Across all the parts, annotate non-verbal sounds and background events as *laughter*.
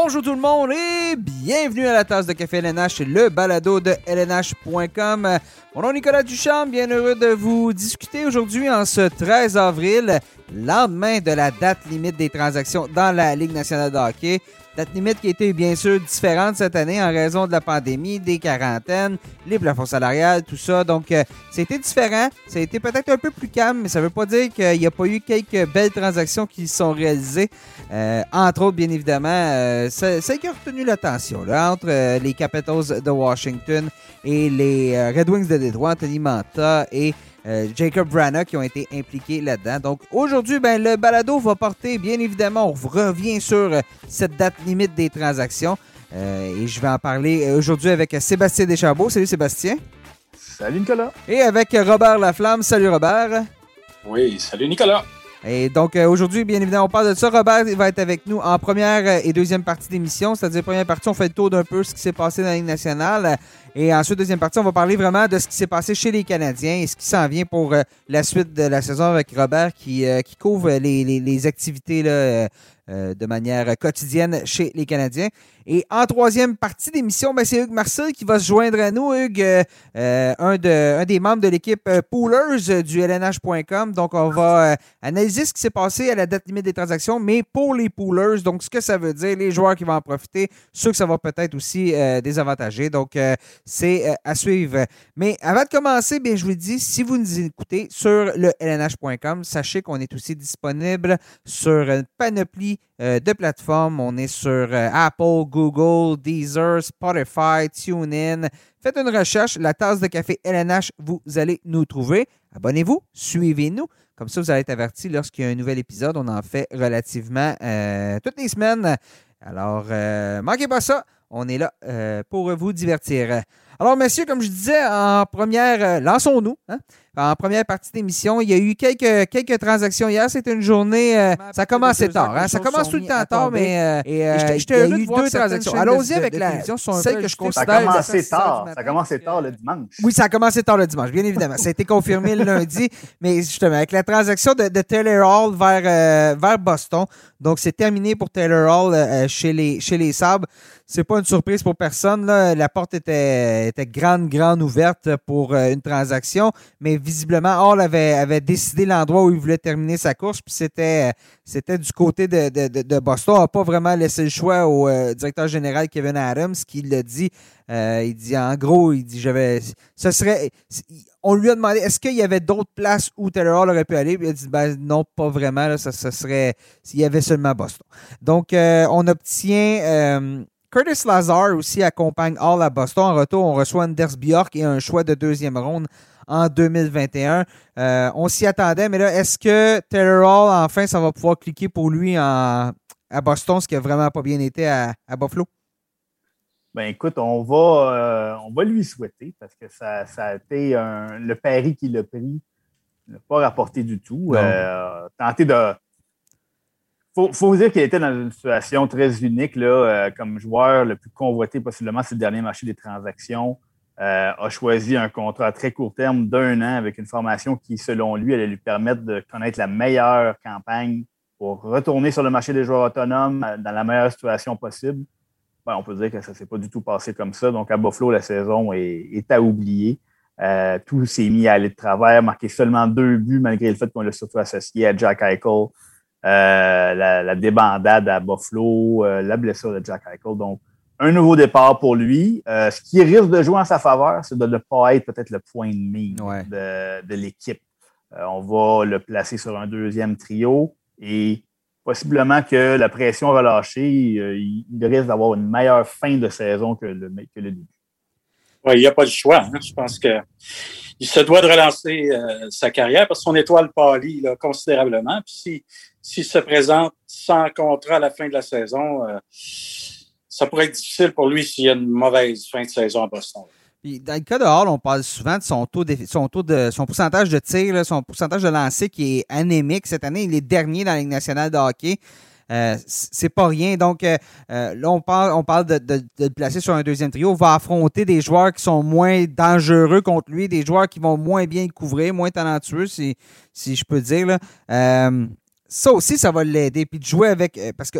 Bonjour tout le monde et bienvenue à la tasse de café LNH, le balado de LNH.com. Mon nom est Nicolas Duchamp, bien heureux de vous discuter aujourd'hui en ce 13 avril, lendemain de la date limite des transactions dans la Ligue nationale de hockey. Date limite qui été bien sûr différente cette année en raison de la pandémie, des quarantaines, les plafonds salariales, tout ça. Donc, euh, c'était différent. Ça a été peut-être un peu plus calme, mais ça ne veut pas dire qu'il n'y a pas eu quelques belles transactions qui sont réalisées. Euh, entre autres, bien évidemment, euh, celle qui a retenu l'attention là, entre euh, les Capitals de Washington et les Red Wings de Détroit, Anthony Manta et euh, Jacob Branagh qui ont été impliqués là-dedans. Donc aujourd'hui, ben, le balado va porter, bien évidemment, on revient sur euh, cette date limite des transactions. Euh, et je vais en parler aujourd'hui avec Sébastien Deschambault. Salut Sébastien. Salut Nicolas. Et avec Robert Laflamme. Salut Robert. Oui, salut Nicolas. Et donc euh, aujourd'hui, bien évidemment, on parle de ça. Robert va être avec nous en première euh, et deuxième partie d'émission. C'est-à-dire, première partie, on fait le tour d'un peu ce qui s'est passé dans la nationale. Et ensuite, deuxième partie, on va parler vraiment de ce qui s'est passé chez les Canadiens et ce qui s'en vient pour euh, la suite de la saison avec Robert qui, couvre les, activités de manière quotidienne chez les Canadiens. Et en troisième partie d'émission, ben, c'est Hugues Marcel qui va se joindre à nous. Hugues, euh, euh, un, de, un des membres de l'équipe euh, Poolers du LNH.com. Donc, on va analyser ce qui s'est passé à la date limite des transactions, mais pour les Poolers. Donc, ce que ça veut dire, les joueurs qui vont en profiter, ceux que ça va peut-être aussi désavantager. Donc, c'est à suivre. Mais avant de commencer, je vous dis, si vous nous écoutez sur le LNH.com, sachez qu'on est aussi disponible sur une panoplie euh, de plateformes. On est sur euh, Apple, Google, Deezer, Spotify, TuneIn. Faites une recherche, la tasse de café LNH, vous allez nous trouver. Abonnez-vous, suivez-nous. Comme ça, vous allez être averti lorsqu'il y a un nouvel épisode. On en fait relativement euh, toutes les semaines. Alors, manquez pas ça. On est là pour vous divertir. Alors, messieurs, comme je disais, en première, lançons-nous. Hein? En première partie d'émission, il y a eu quelques, quelques transactions hier. C'était une journée. euh, ça a commencé tard. Hein? Ça commence tout le temps tard, mais euh, et, euh, J'étais- il j'étais y a heureux de eu voir deux transactions. Allons-y avec de la, celle peu que je agitées. Ça a considère. commencé tard. Ça a commencé tard le dimanche. Oui, ça a commencé tard le dimanche, bien évidemment. Ça a été confirmé le lundi, mais justement, avec la transaction de, de Taylor Hall vers, euh, vers Boston, donc c'est terminé pour Taylor Hall euh, chez, les, chez les Sabres. C'est pas une surprise pour personne. Là. La porte était, était grande, grande ouverte pour euh, une transaction, mais visiblement, Hall avait, avait décidé l'endroit où il voulait terminer sa course, puis c'était, c'était du côté de, de, de, Boston. On n'a pas vraiment laissé le choix au euh, directeur général Kevin Adams, qui l'a dit. Euh, il dit, en gros, il dit, j'avais, ce serait, on lui a demandé, est-ce qu'il y avait d'autres places où Taylor Hall aurait pu aller? Puis il a dit, ben, non, pas vraiment, là, ça, ça serait, s'il y avait seulement Boston. Donc, euh, on obtient, euh, Curtis Lazar aussi accompagne Hall à Boston. En retour, on reçoit Anders Bjork et un choix de deuxième ronde en 2021. Euh, on s'y attendait, mais là, est-ce que Taylor Hall, enfin, ça va pouvoir cliquer pour lui en, à Boston, ce qui a vraiment pas bien été à, à Buffalo? Ben écoute, on va, euh, on va lui souhaiter parce que ça, ça a été un- le pari qu'il a pris n'a pas rapporté du tout. Euh, tenter de. Faut, faut dire qu'il était dans une situation très unique là, euh, comme joueur le plus convoité possiblement sur le dernier marché des transactions. Euh, a choisi un contrat à très court terme d'un an avec une formation qui, selon lui, allait lui permettre de connaître la meilleure campagne pour retourner sur le marché des joueurs autonomes euh, dans la meilleure situation possible. Ben, on peut dire que ça ne s'est pas du tout passé comme ça. Donc, à Buffalo, la saison est, à oublier. Tout s'est mis à aller de travers, marqué seulement deux buts, malgré le fait qu'on l'a surtout associé à Jack Eichel, euh, la, la débandade à Buffalo, euh, la blessure de Jack Eichel. Donc, un nouveau départ pour lui. Euh, ce qui risque de jouer en sa faveur, c'est de ne pas être peut-être le point de mire Ouais. de, de l'équipe. Euh, on va le placer sur un deuxième trio et possiblement que la pression relâchée, euh, il il risque d'avoir une meilleure fin de saison que le, que le début. Oui, il n'y a pas le choix. hein. Je pense que il se doit de relancer euh, sa carrière parce que son étoile pâlit là, considérablement. Puis si- s'il se présente sans contrat à la fin de la saison, euh, ça pourrait être difficile pour lui s'il y a une mauvaise fin de saison à Boston. Dans le cas de Hall, on parle souvent de son taux de, son taux de son pourcentage de tir, son pourcentage de lancer qui est anémique cette année. Il est dernier dans la Ligue nationale de hockey. Euh, c'est pas rien. Donc euh, euh, là, on parle, on parle de, de- de le placer sur un deuxième trio. Va affronter des joueurs qui sont moins dangereux contre lui, des joueurs qui vont moins bien le couvrir, moins talentueux, si, si je peux dire. Là. Ça aussi, ça va l'aider. Puis de jouer avec. Parce que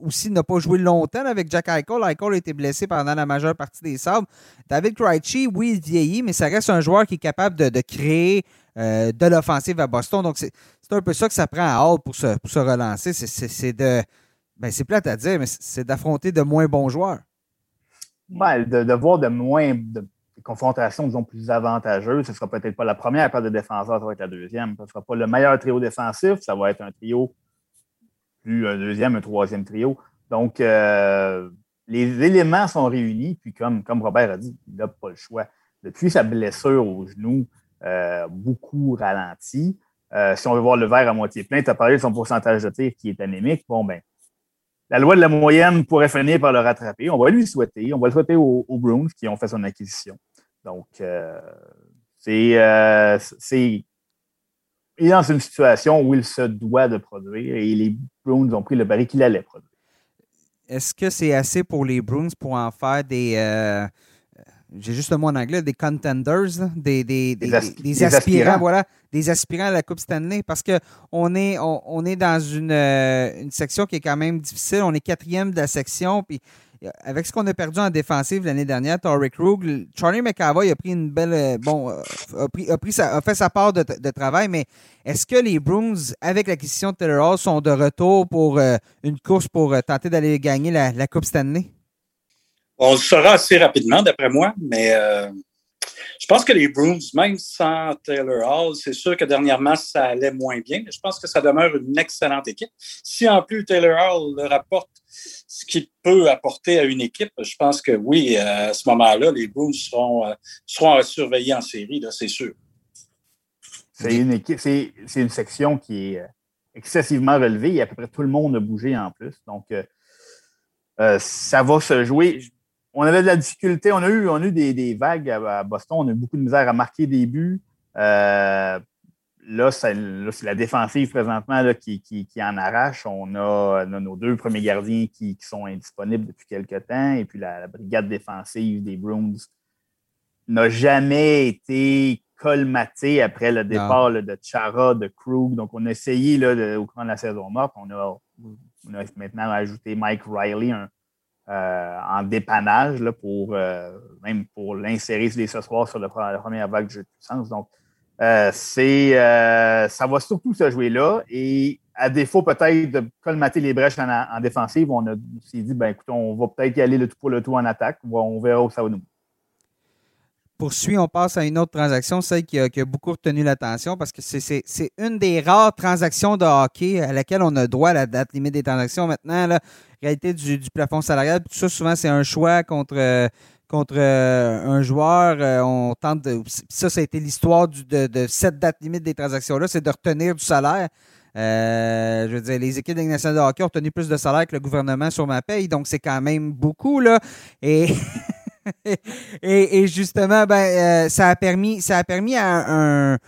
aussi, n'a pas joué longtemps avec Jack Eichel. Eichel a été blessé pendant la majeure partie des sables. David Krejci, oui, il vieillit, mais ça reste un joueur qui est capable de, créer de l'offensive à Boston. Donc, c'est un peu ça que ça prend à Hall pour se, pour se relancer. C'est de. Ben, c'est plate à dire, mais c'est d'affronter de moins bons joueurs. Ouais, de, voir de moins de, confrontations, disons, plus avantageuses. Ce ne sera peut-être pas la première paire de défenseurs, ça va être la deuxième. Ce ne sera pas le meilleur trio défensif, ça va être un trio plus un deuxième, un troisième trio. Donc, euh, les éléments sont réunis, puis comme, comme Robert a dit, il n'a pas le choix. Depuis sa blessure au genou, euh, beaucoup ralenti. Euh, si on veut voir le verre à moitié plein, tu as parlé de son pourcentage de tir qui est anémique. Bon, ben, la loi de la moyenne pourrait finir par le rattraper. On va lui souhaiter. On va le souhaiter aux, Bruins qui ont fait son acquisition. Donc, euh, c'est. il est dans une situation où il se doit de produire et les Bruins ont pris le pari qu'il allait produire. Est-ce que c'est assez pour les Bruins pour en faire des. J'ai juste le mot en anglais, des contenders, des, des, des, aspirants, voilà, des aspirants à la Coupe Stanley, parce qu'on est, on, est dans une, euh, une, section qui est quand même difficile. On est quatrième de la section, puis euh, avec ce qu'on a perdu en défensive l'année dernière, Torrey Krug, Charlie McAvoy a pris une belle, euh, bon, a, pris, a, pris a fait sa part de, de travail, mais est-ce que les Bruins, avec l'acquisition de Taylor Hall, sont de retour pour une course pour tenter d'aller gagner la, la Coupe Stanley? On le saura assez rapidement, d'après moi, mais euh, je pense que les Bruins, même sans Taylor Hall, c'est sûr que dernièrement, ça allait moins bien, je pense que ça demeure une excellente équipe. Si en plus Taylor Hall leur apporte ce qu'il peut apporter à une équipe, je pense que oui, à ce moment-là, les Bruins seront, euh, seront surveillés en série, c'est sûr. C'est une équipe, c'est, une section qui est euh, excessivement relevée et à peu près tout le monde a bougé en plus. Donc, ça va se jouer on avait de la difficulté. On a eu, on eu des, vagues à, Boston. On a eu beaucoup de misère à marquer des buts. Euh, là, c'est la défensive présentement qui, en arrache. On a, nos deux premiers gardiens qui, sont indisponibles depuis quelques temps. Et puis la, brigade défensive des Bruins n'a jamais été colmatée après le départ de Chara, de Krug. Donc, on a essayé là, au cours de la saison morte. On a, on a maintenant ajouté Mike Riley, un, en dépannage là, pour euh, même pour l'insérer ce soir sur la première vague de jeu de puissance. Donc, euh, c'est ça va surtout se jouer là. Et à défaut peut-être de colmater les brèches en, défensive, on s'est dit, ben écoute, on va peut-être y aller le tout pour le tout en attaque. On verra où ça va nous poursuit, on passe à une autre transaction, celle qui a, beaucoup retenu l'attention parce que c'est une des rares transactions de hockey à laquelle on a droit à la date limite des transactions. Maintenant, la réalité du, plafond salarial, tout ça, souvent, c'est un choix contre, contre euh, un joueur. Euh, on tente de, ça, ça a été l'histoire de, de, cette date limite des transactions-là, c'est de retenir du salaire. Euh, je veux dire, les équipes de nationale de hockey ont retenu plus de salaire que le gouvernement sur ma paye, donc c'est quand même beaucoup, là. Et *laughs* *laughs* et, justement, ben, euh, ça, a permis, ça a permis à un,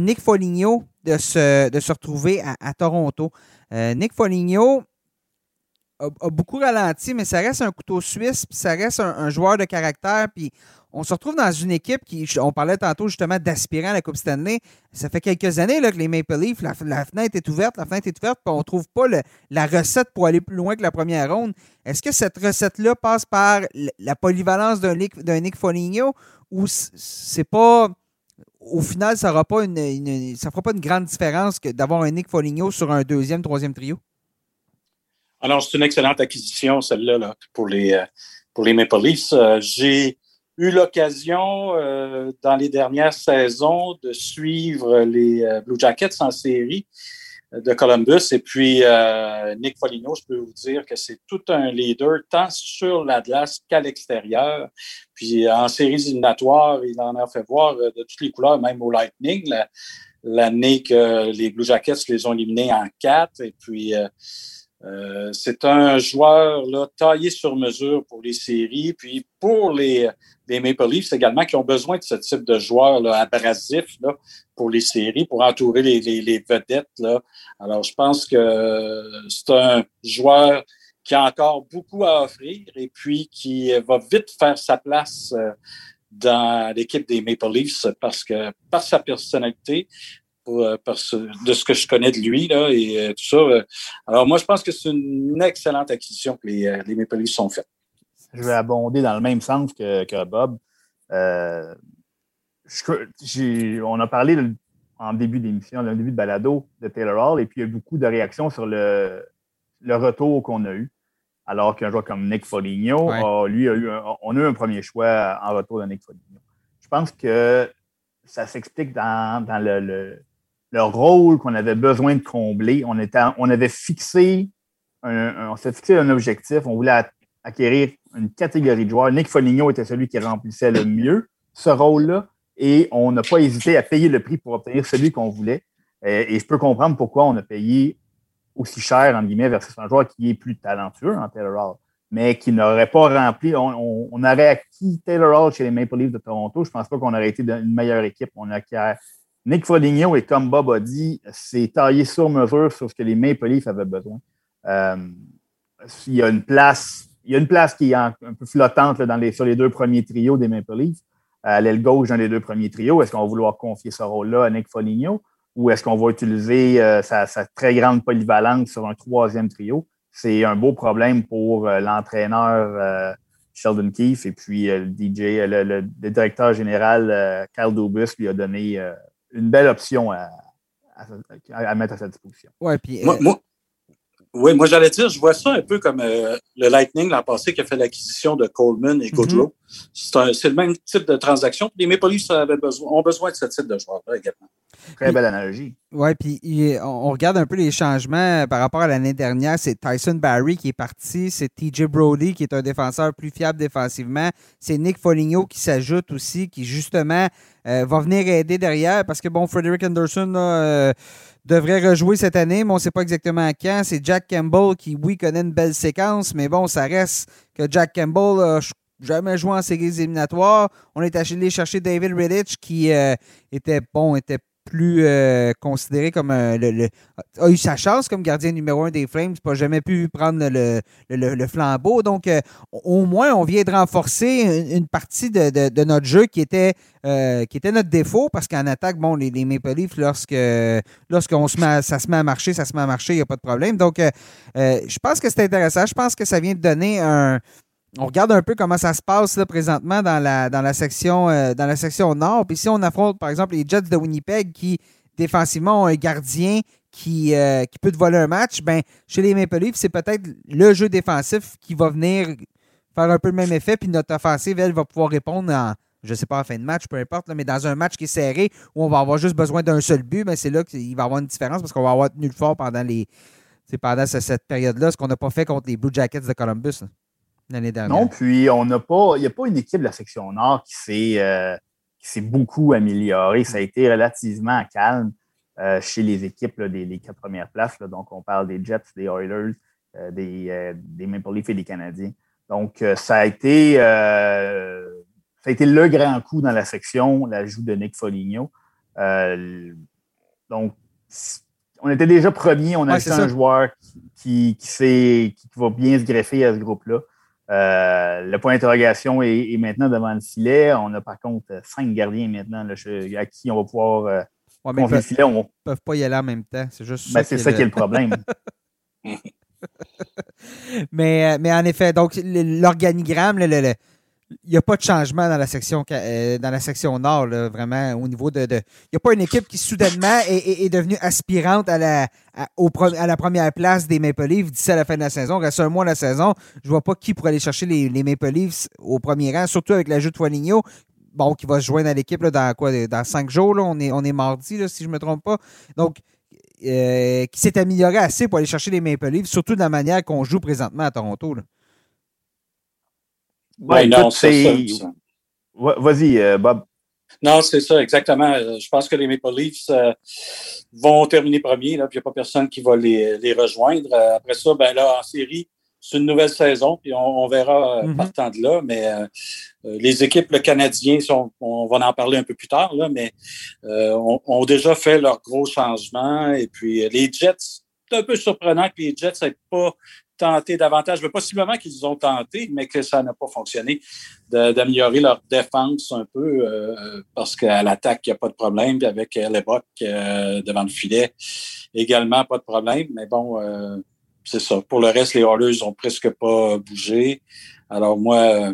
Nick Foligno de se, de se retrouver à, Toronto. Euh, Nick Foligno a, beaucoup ralenti, mais ça reste un couteau suisse, puis ça reste un, joueur de caractère, puis on se retrouve dans une équipe qui, on parlait tantôt justement d'aspirant à la Coupe Stanley. Ça fait quelques années là, que les Maple Leafs, la, fenêtre est ouverte, la fenêtre est ouverte, puis on ne trouve pas la recette pour aller plus loin que la première ronde. Est-ce que cette recette-là passe par la polyvalence d'un Nick, Foligno ou c'est pas. Au final, ça ne une, fera pas une grande différence que d'avoir un Nick Foligno sur un deuxième, troisième trio? Alors, c'est une excellente acquisition, celle-là, pour, les, euh, pour les Maple Leafs. Euh, j'ai eu l'occasion euh, dans les dernières saisons de suivre les euh, Blue Jackets en série euh, de Columbus. Et puis, Nick Foligno, je peux vous dire que c'est tout un leader, tant sur la glace qu'à l'extérieur. Puis, en séries éliminatoires, il en a fait voir de toutes les couleurs, même au Lightning, l'année que les Blue Jackets les ont éliminés en quatre. Et puis, c'est un joueur là, taillé sur mesure pour les séries. Puis pour les, des Maple Leafs également qui ont besoin de ce type de joueurs là, abrasifs là, pour les séries, pour entourer les, les, vedettes. Là. Alors, je pense que c'est un joueur qui a encore beaucoup à offrir et puis qui va vite faire sa place euh, dans l'équipe des Maple Leafs parce que par sa personnalité, de ce que je connais de lui là, et tout ça. Alors, moi, je pense que c'est une excellente acquisition que les, les Maple Leafs sont faites. Je vais abonder dans le même sens que, que Bob. on a parlé en début d'émission, le début de balado de Taylor Hall, et puis il y a eu beaucoup de réactions sur le, le retour qu'on a eu. Alors qu'un joueur comme Nick Foligno, lui, a eu on a eu un premier choix en retour de Nick Foligno. Je pense que ça s'explique dans, le, rôle qu'on avait besoin de combler. On, était, on avait fixé un, on s'est fixé un objectif. On voulait acquérir une catégorie de joueurs. Nick Foligno était celui qui remplissait le mieux ce rôle-là et on n'a pas hésité à payer le prix pour obtenir celui qu'on voulait. Et, je peux comprendre pourquoi on a payé aussi cher, en guillemets, versus un joueur qui est plus talentueux en Taylor Hall, mais qui n'aurait pas rempli. On, aurait acquis Taylor Hall chez les Maple Leafs de Toronto. Je ne pense pas qu'on aurait été une meilleure équipe. On a Nick Foligno, et comme Bob a dit, c'est taillé sur mesure sur ce que les Maple Leafs avaient besoin. Euh, il y a une place, il y a une place qui est un, peu flottante sur les deux premiers trios des Maple Leafs à l'aile gauche dans les deux premiers trios. Est-ce qu'on va vouloir confier ce rôle-là à Nick Foligno ou est-ce qu'on va utiliser euh, sa, très grande polyvalence sur un troisième trio? C'est un beau problème pour euh, l'entraîneur euh, Sheldon Keefe et puis le DJ, le, directeur général Kyle Dubus lui a donné une belle option à, mettre à sa disposition. Ouais, puis, oui, moi j'allais dire, je vois ça un peu comme euh, le Lightning l'an passé qui a fait l'acquisition de Coleman et Goodrow. Mm-hmm. C'est le même type de transaction. Les Maple Leafs besoin, ont besoin de ce type de joueur-là également. Très belle analogie. Oui, puis on regarde un peu les changements par rapport à l'année dernière. C'est Tyson Barry qui est parti. C'est TJ Brody qui est un défenseur plus fiable défensivement. C'est Nick Foligno qui s'ajoute aussi, qui justement euh, va venir aider derrière parce que, bon, Frederick Anderson, euh, devrait rejouer cette année, mais on ne sait pas exactement quand. C'est Jack Campbell qui, oui, connaît une belle séquence, mais bon, ça reste que Jack Campbell n'a jamais joué en séries éliminatoires. On est allé chercher David Riddich qui euh, était, bon, était plus euh, considéré comme le, a eu sa chance comme gardien numéro un des Flames, pas jamais pu prendre le, flambeau. Donc, euh, au moins, on vient de renforcer une, partie de, notre jeu qui était, euh, qui était notre défaut, parce qu'en attaque, bon, les, les Maple Leafs, lorsque, lorsqu'on se met ça se met à marcher, ça se met à marcher, il n'y a pas de problème. Donc, je pense que c'est intéressant. Je pense que ça vient de donner un on regarde un peu comment ça se passe présentement dans la, section, euh, dans la section nord. Puis si on affronte, par exemple, les Jets de Winnipeg qui, défensivement, ont un gardien qui, euh, qui peut te voler un match, ben, chez les Maple Leafs, c'est peut-être le jeu défensif qui va venir faire un peu le même effet. Puis notre offensive, elle, va pouvoir répondre en, je sais pas, en fin de match, peu importe, mais dans un match qui est serré où on va avoir juste besoin d'un seul but, ben, c'est là qu'il va y avoir une différence parce qu'on va avoir tenu le fort pendant les. pendant cette période-là, ce qu'on n'a pas fait contre les Blue Jackets de Columbus l'année dernière. Non, puis on n'a pas, il n'y a pas une équipe de la section Nord qui s'est, euh, beaucoup améliorée. Ça a été relativement calme euh, chez les équipes des quatre premières places. Donc, on parle des Jets, des Oilers, euh, des, des, Maple Leafs et des Canadiens. Donc, ça a été ça a été le grand coup dans la section, l'ajout de Nick Foligno. donc, on était déjà premier, on a ouais, un joueur qui, qui, qui, va bien se greffer à ce groupe-là. Euh, le point d'interrogation est, maintenant devant le filet. On a par contre cinq gardiens maintenant à qui on va pouvoir euh, le filet. Ils ne peuvent pas y aller en même temps. C'est juste ben, C'est ça qui est le problème. *laughs* mais, euh, mais en effet, donc l'organigramme, le, le, il n'y a pas de changement dans la section, euh, dans la section nord, vraiment, au niveau de. Il n'y a pas une équipe qui, soudainement, est, devenue aspirante à la, à, la première place des Maple Leafs d'ici à la fin de la saison. Reste un mois de la saison. Je vois pas qui pourrait aller chercher les, Maple Leafs au premier rang, surtout avec l'ajout de Foligno. Bon, qui va se joindre à l'équipe dans quoi Dans cinq jours, là, on, est, on est mardi, si je ne me trompe pas. Donc, euh, qui s'est amélioré assez pour aller chercher les Maple Leafs, surtout de la manière qu'on joue présentement à Toronto. Oui, non, c'est Vas-y, euh, Bob. Non, c'est ça, exactement. Euh, je pense que les Maple Leafs euh, vont terminer premier. Là, puis il n'y a pas personne qui va les, les, rejoindre. Après ça, ben là, en série, c'est une nouvelle saison, puis on, verra mm-hmm. partant de là. Mais les équipes, le Canadien, sont, on va en parler un peu plus tard, là, mais ont, ont, déjà fait leurs gros changements. Et puis les Jets, c'est un peu surprenant que les Jets n'aient pas tenter davantage, mais possiblement qu'ils ont tenté, mais que ça n'a pas fonctionné, d'améliorer leur défense un peu, euh, parce qu'à l'attaque, il n'y a pas de problème, avec Lebrock euh, devant le filet, également pas de problème, mais bon, euh, c'est ça. Pour le reste, les Oilers n'ont presque pas bougé. Alors moi,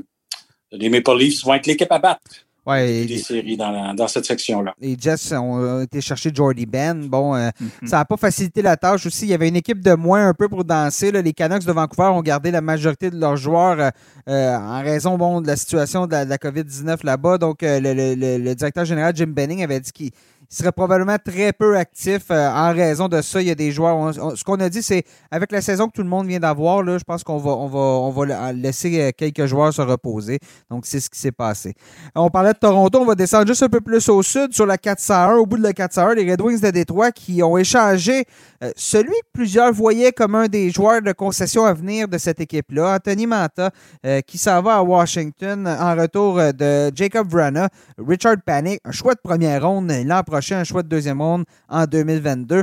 les Maple Leafs vont être l'équipe à battre. Ouais, des séries dans, dans cette section-là. Les Jets ont été chercher Jordy Ben. Bon, euh, mm-hmm. ça n'a pas facilité la tâche aussi. Il y avait une équipe de moins un peu pour danser. Là. Les Canucks de Vancouver ont gardé la majorité de leurs joueurs euh, euh en raison bon, de la situation de la, la COVID-19 là-bas. Donc, euh, le, le, le, directeur général Jim Benning avait dit qu'il il serait probablement très peu actif euh, en raison de ça. Il y a des joueurs. ce qu'on a dit, c'est avec la saison que tout le monde vient d'avoir, là, je pense qu'on va, on va, on va laisser euh, quelques joueurs se reposer. Donc, c'est ce qui s'est passé. On parlait de Toronto. On va descendre juste un peu plus au sud, sur la 401. Au bout de la 401, les Red Wings de Détroit qui ont échangé euh, celui que plusieurs voyaient comme un des joueurs de concession à venir de cette équipe-là, Anthony Manta, qui s'en va à Washington en retour de Jacob Vrana, Richard Panic, un choix de première ronde l'an prochain un choix de deuxième ronde en 2022.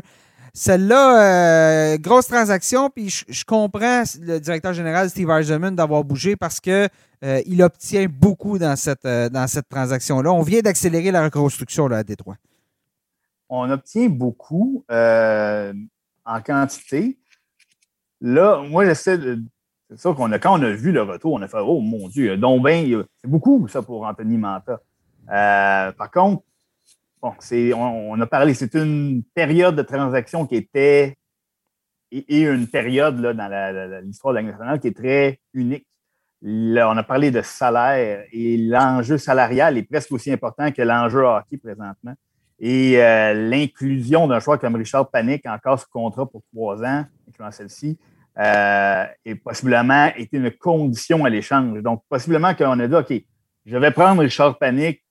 Celle-là, euh, grosse transaction, puis je, comprends le directeur général Steve Eisenman d'avoir bougé parce que euh, il obtient beaucoup dans cette, euh, cette transaction-là. On vient d'accélérer la reconstruction à Détroit. On obtient beaucoup en quantité. Là, moi, j'essaie. C'est ça qu'on a, quand on a vu le retour, on a fait Oh mon Dieu, donc ben, c'est beaucoup ça pour Anthony Manta. par contre, bon, on, a parlé, c'est une période de transaction qui était et, une période dans l'histoire de la nationale qui est très unique. On a parlé de salaire et l'enjeu salarial est presque aussi important que l'enjeu hockey présentement. Et euh, l'inclusion d'un joueur comme Richard Panic, encore sous contrat pour trois ans, incluant celle-ci, euh, est possiblement été une condition à l'échange. Donc, possiblement qu'on a dit, OK, je vais prendre Richard Panic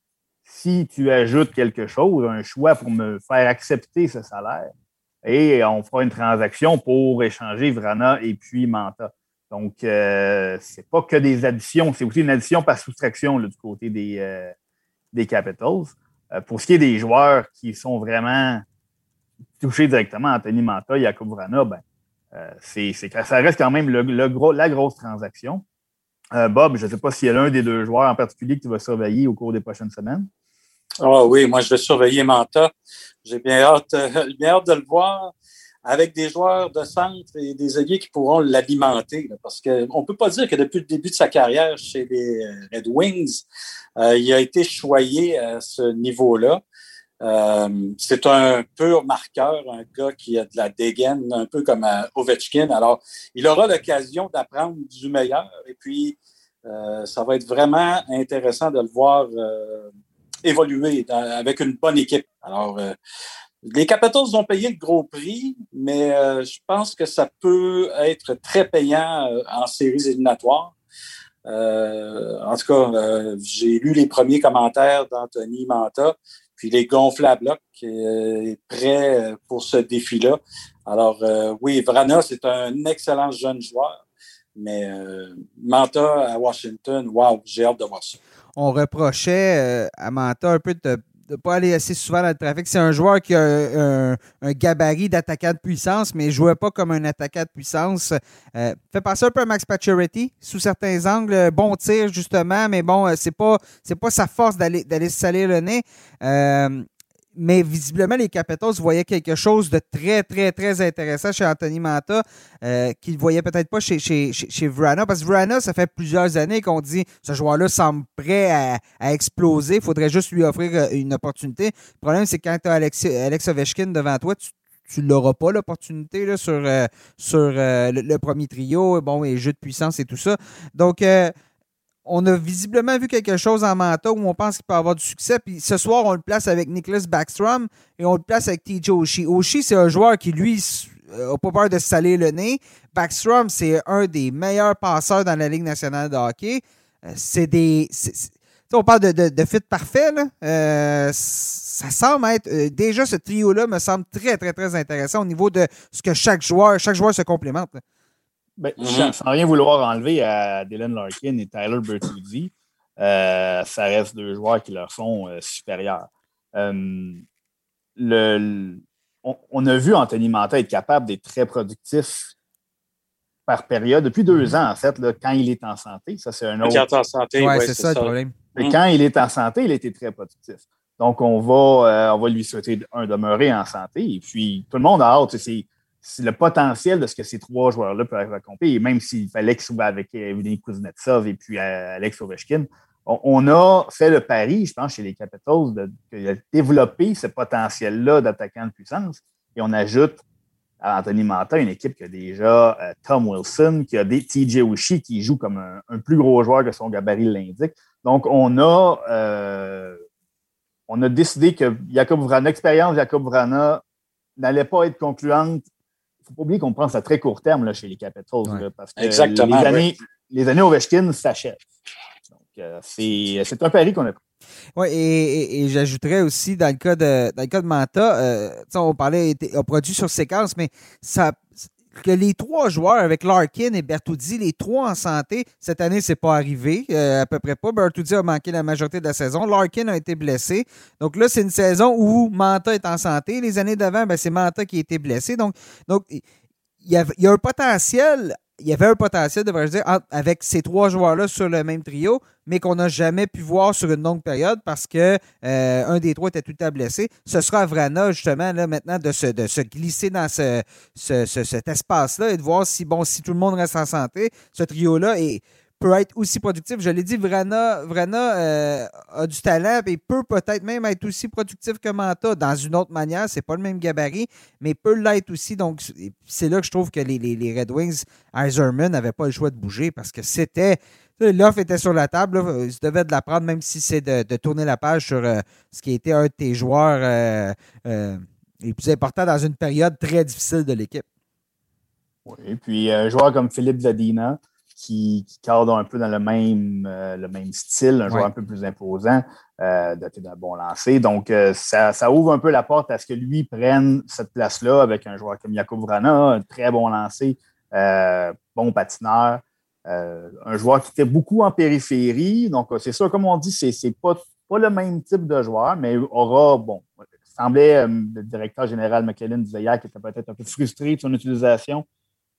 si tu ajoutes quelque chose, un choix pour me faire accepter ce salaire, et on fera une transaction pour échanger Vrana et puis Manta. Donc, euh, c'est pas que des additions, c'est aussi une addition par soustraction du côté des, euh, Capitals. Euh, pour ce qui est des joueurs qui sont vraiment touchés directement, Anthony Manta, Jacob Vrana, ben, c'est, ça reste quand même le, gros, la grosse transaction. Bob, je ne sais pas s'il y a l'un des deux joueurs en particulier que tu vas surveiller au cours des prochaines semaines. Ah oui, moi, je vais surveiller Manta. J'ai bien hâte, euh, *laughs* bien hâte de le voir avec des joueurs de centre et des alliés qui pourront l'alimenter. Parce qu'on ne peut pas dire que depuis le début de sa carrière chez les euh, Red Wings, euh, il a été choyé à ce niveau-là. c'est un pur marqueur, un gars qui a de la dégaine, un peu comme Ovechkin. Alors, il aura l'occasion d'apprendre du meilleur. Et puis, ça va être vraiment intéressant de le voir évoluer avec une bonne équipe. Alors, euh, les Capitals ont payé le gros prix, mais euh, je pense que ça peut être très payant euh, en séries éliminatoires. en tout cas, j'ai lu les premiers commentaires d'Anthony Manta, puis les gonfle à bloc est prêt pour ce défi-là. Alors, oui, Vrana, c'est un excellent jeune joueur, mais Manta à Washington, wow, j'ai hâte de voir ça on reprochait euh, à Manta un peu de ne pas aller assez souvent dans le trafic. C'est un joueur qui a un, gabarit d'attaquant de puissance, mais ne jouait pas comme un attaquant de puissance. Euh, fait passer un peu à Max Pacioretty sous certains angles. Bon tir, justement, mais bon, euh, c'est pas pas sa force d'aller d'aller se salir le nez mais visiblement, les Capitals voyaient quelque chose de très, très, très intéressant chez Anthony Manta, euh, qu'ils ne voyaient peut-être pas chez, chez, chez, Vrana, parce que Vrana, ça fait plusieurs années qu'on dit ce joueur-là semble prêt à, exploser, il faudrait juste lui offrir euh, une opportunité. Le problème, c'est quand tu as Alex, Alex Ovechkin devant toi, tu ne l'auras pas l'opportunité sur, euh, sur le, premier trio, bon, et jeu de puissance et tout ça. Donc, on a visiblement vu quelque chose en Manta où on pense qu'il peut avoir du succès. Puis ce soir, on le place avec Nicholas Backstrom et on le place avec TJ Oshie. Oshie, c'est un joueur qui, lui, n'a pas peur de se saler le nez. Backstrom, c'est un des meilleurs passeurs dans la Ligue nationale de hockey. Euh, c'est des. on parle de, fit parfait. Là. Euh, ça semble être. Euh, déjà, ce trio-là me semble très, très, très intéressant au niveau de ce que chaque joueur, chaque joueur se complémente. Ben, mhm. sans, rien vouloir enlever à Dylan Larkin et Tyler Bertuzzi, euh, ça reste deux joueurs qui leur sont euh, supérieurs. Euh, le, on, a vu Anthony Manta être capable d'être très productif par période, depuis deux ans, en fait, là, quand il est en santé. Ça, c'est un autre. Quand il est en santé, Ouais, c'est ça, le problème. Mais quand il est en santé, il a été très productif. Donc, on va, euh, on va lui souhaiter un demeurer en santé. Et puis, tout le monde a hâte. C'est le potentiel de ce que ces trois joueurs-là peuvent accomplir. Et même s'il fallait qu'il soit avec Evgeny Kuznetsov et puis euh, Alex Ovechkin, on, a fait le pari, je pense, chez les Capitals, de, développer ce potentiel-là d'attaquant de puissance. Et on ajoute à Anthony Manta une équipe qui a déjà euh, Tom Wilson, qui a des TJ Oshie qui joue comme un, plus gros joueur que son gabarit l'indique. Donc, on a, euh, on a décidé que Jacob Vrana, l'expérience Jacob Vrana n'allait pas être concluante. Il ne faut pas oublier qu'on pense à très court terme là, chez les Capitals. Ouais. là, parce que Exactement, Les années, les années Ovechkin s'achèvent. Donc, euh, c'est c'est un pari qu'on a pris. Oui, et, et- et j'ajouterais aussi dans le cas de dans le cas de Manta, euh, on parlait a produit sur séquence, mais ça que les trois joueurs avec Larkin et Bertuzzi, les trois en santé, cette année, c'est pas arrivé, euh, à peu près pas. Bertuzzi a manqué la majorité de la saison. Larkin a été blessé. Donc là, c'est une saison où Manta est en santé. Les années d'avant, ben, c'est Manta qui a été blessé. Donc, donc il y, a, il y a un potentiel. Il y avait un potentiel, devrais-je dire, avec ces trois joueurs-là sur le même trio, mais qu'on n'a jamais pu voir sur une longue période parce que euh, un des trois était tout le temps blessé. Ce sera à Vrana, justement, là, maintenant, de se, de se glisser dans ce, ce- ce- cet espace-là et de voir si, bon, si tout le monde reste en santé, ce trio-là peut être aussi productif. Je l'ai dit, Vrana, Vrana euh, a du talent et peut peut-être même être aussi productif que Manta dans une autre manière. C'est pas le même gabarit, mais peut l'être aussi. Donc, c'est là que je trouve que les, les- Red Wings, Eiserman n'avait pas le choix de bouger parce que c'était. L'offre était sur la table. Ils devaient de la prendre, même si c'est de, de tourner la page sur euh, ce qui était un de tes joueurs euh, les plus importants dans une période très difficile de l'équipe. Et puis, un joueur comme Philippe Zadina, qui, qui cadre un peu dans le même, euh, le même style, un joueur Ouais. un peu plus imposant, euh, doté d'un bon lancer. Donc, euh, ça, ça ouvre un peu la porte à ce que lui prenne cette place-là avec un joueur comme Jakub Vrana, un très bon lancer, bon patineur, un joueur qui était beaucoup en périphérie. Donc, c'est sûr, comme on dit, c'est c'est pas, pas le même type de joueur, mais aura, bon, il semblait, le directeur général McKellen disait hier qu'il était peut-être un peu frustré de son utilisation.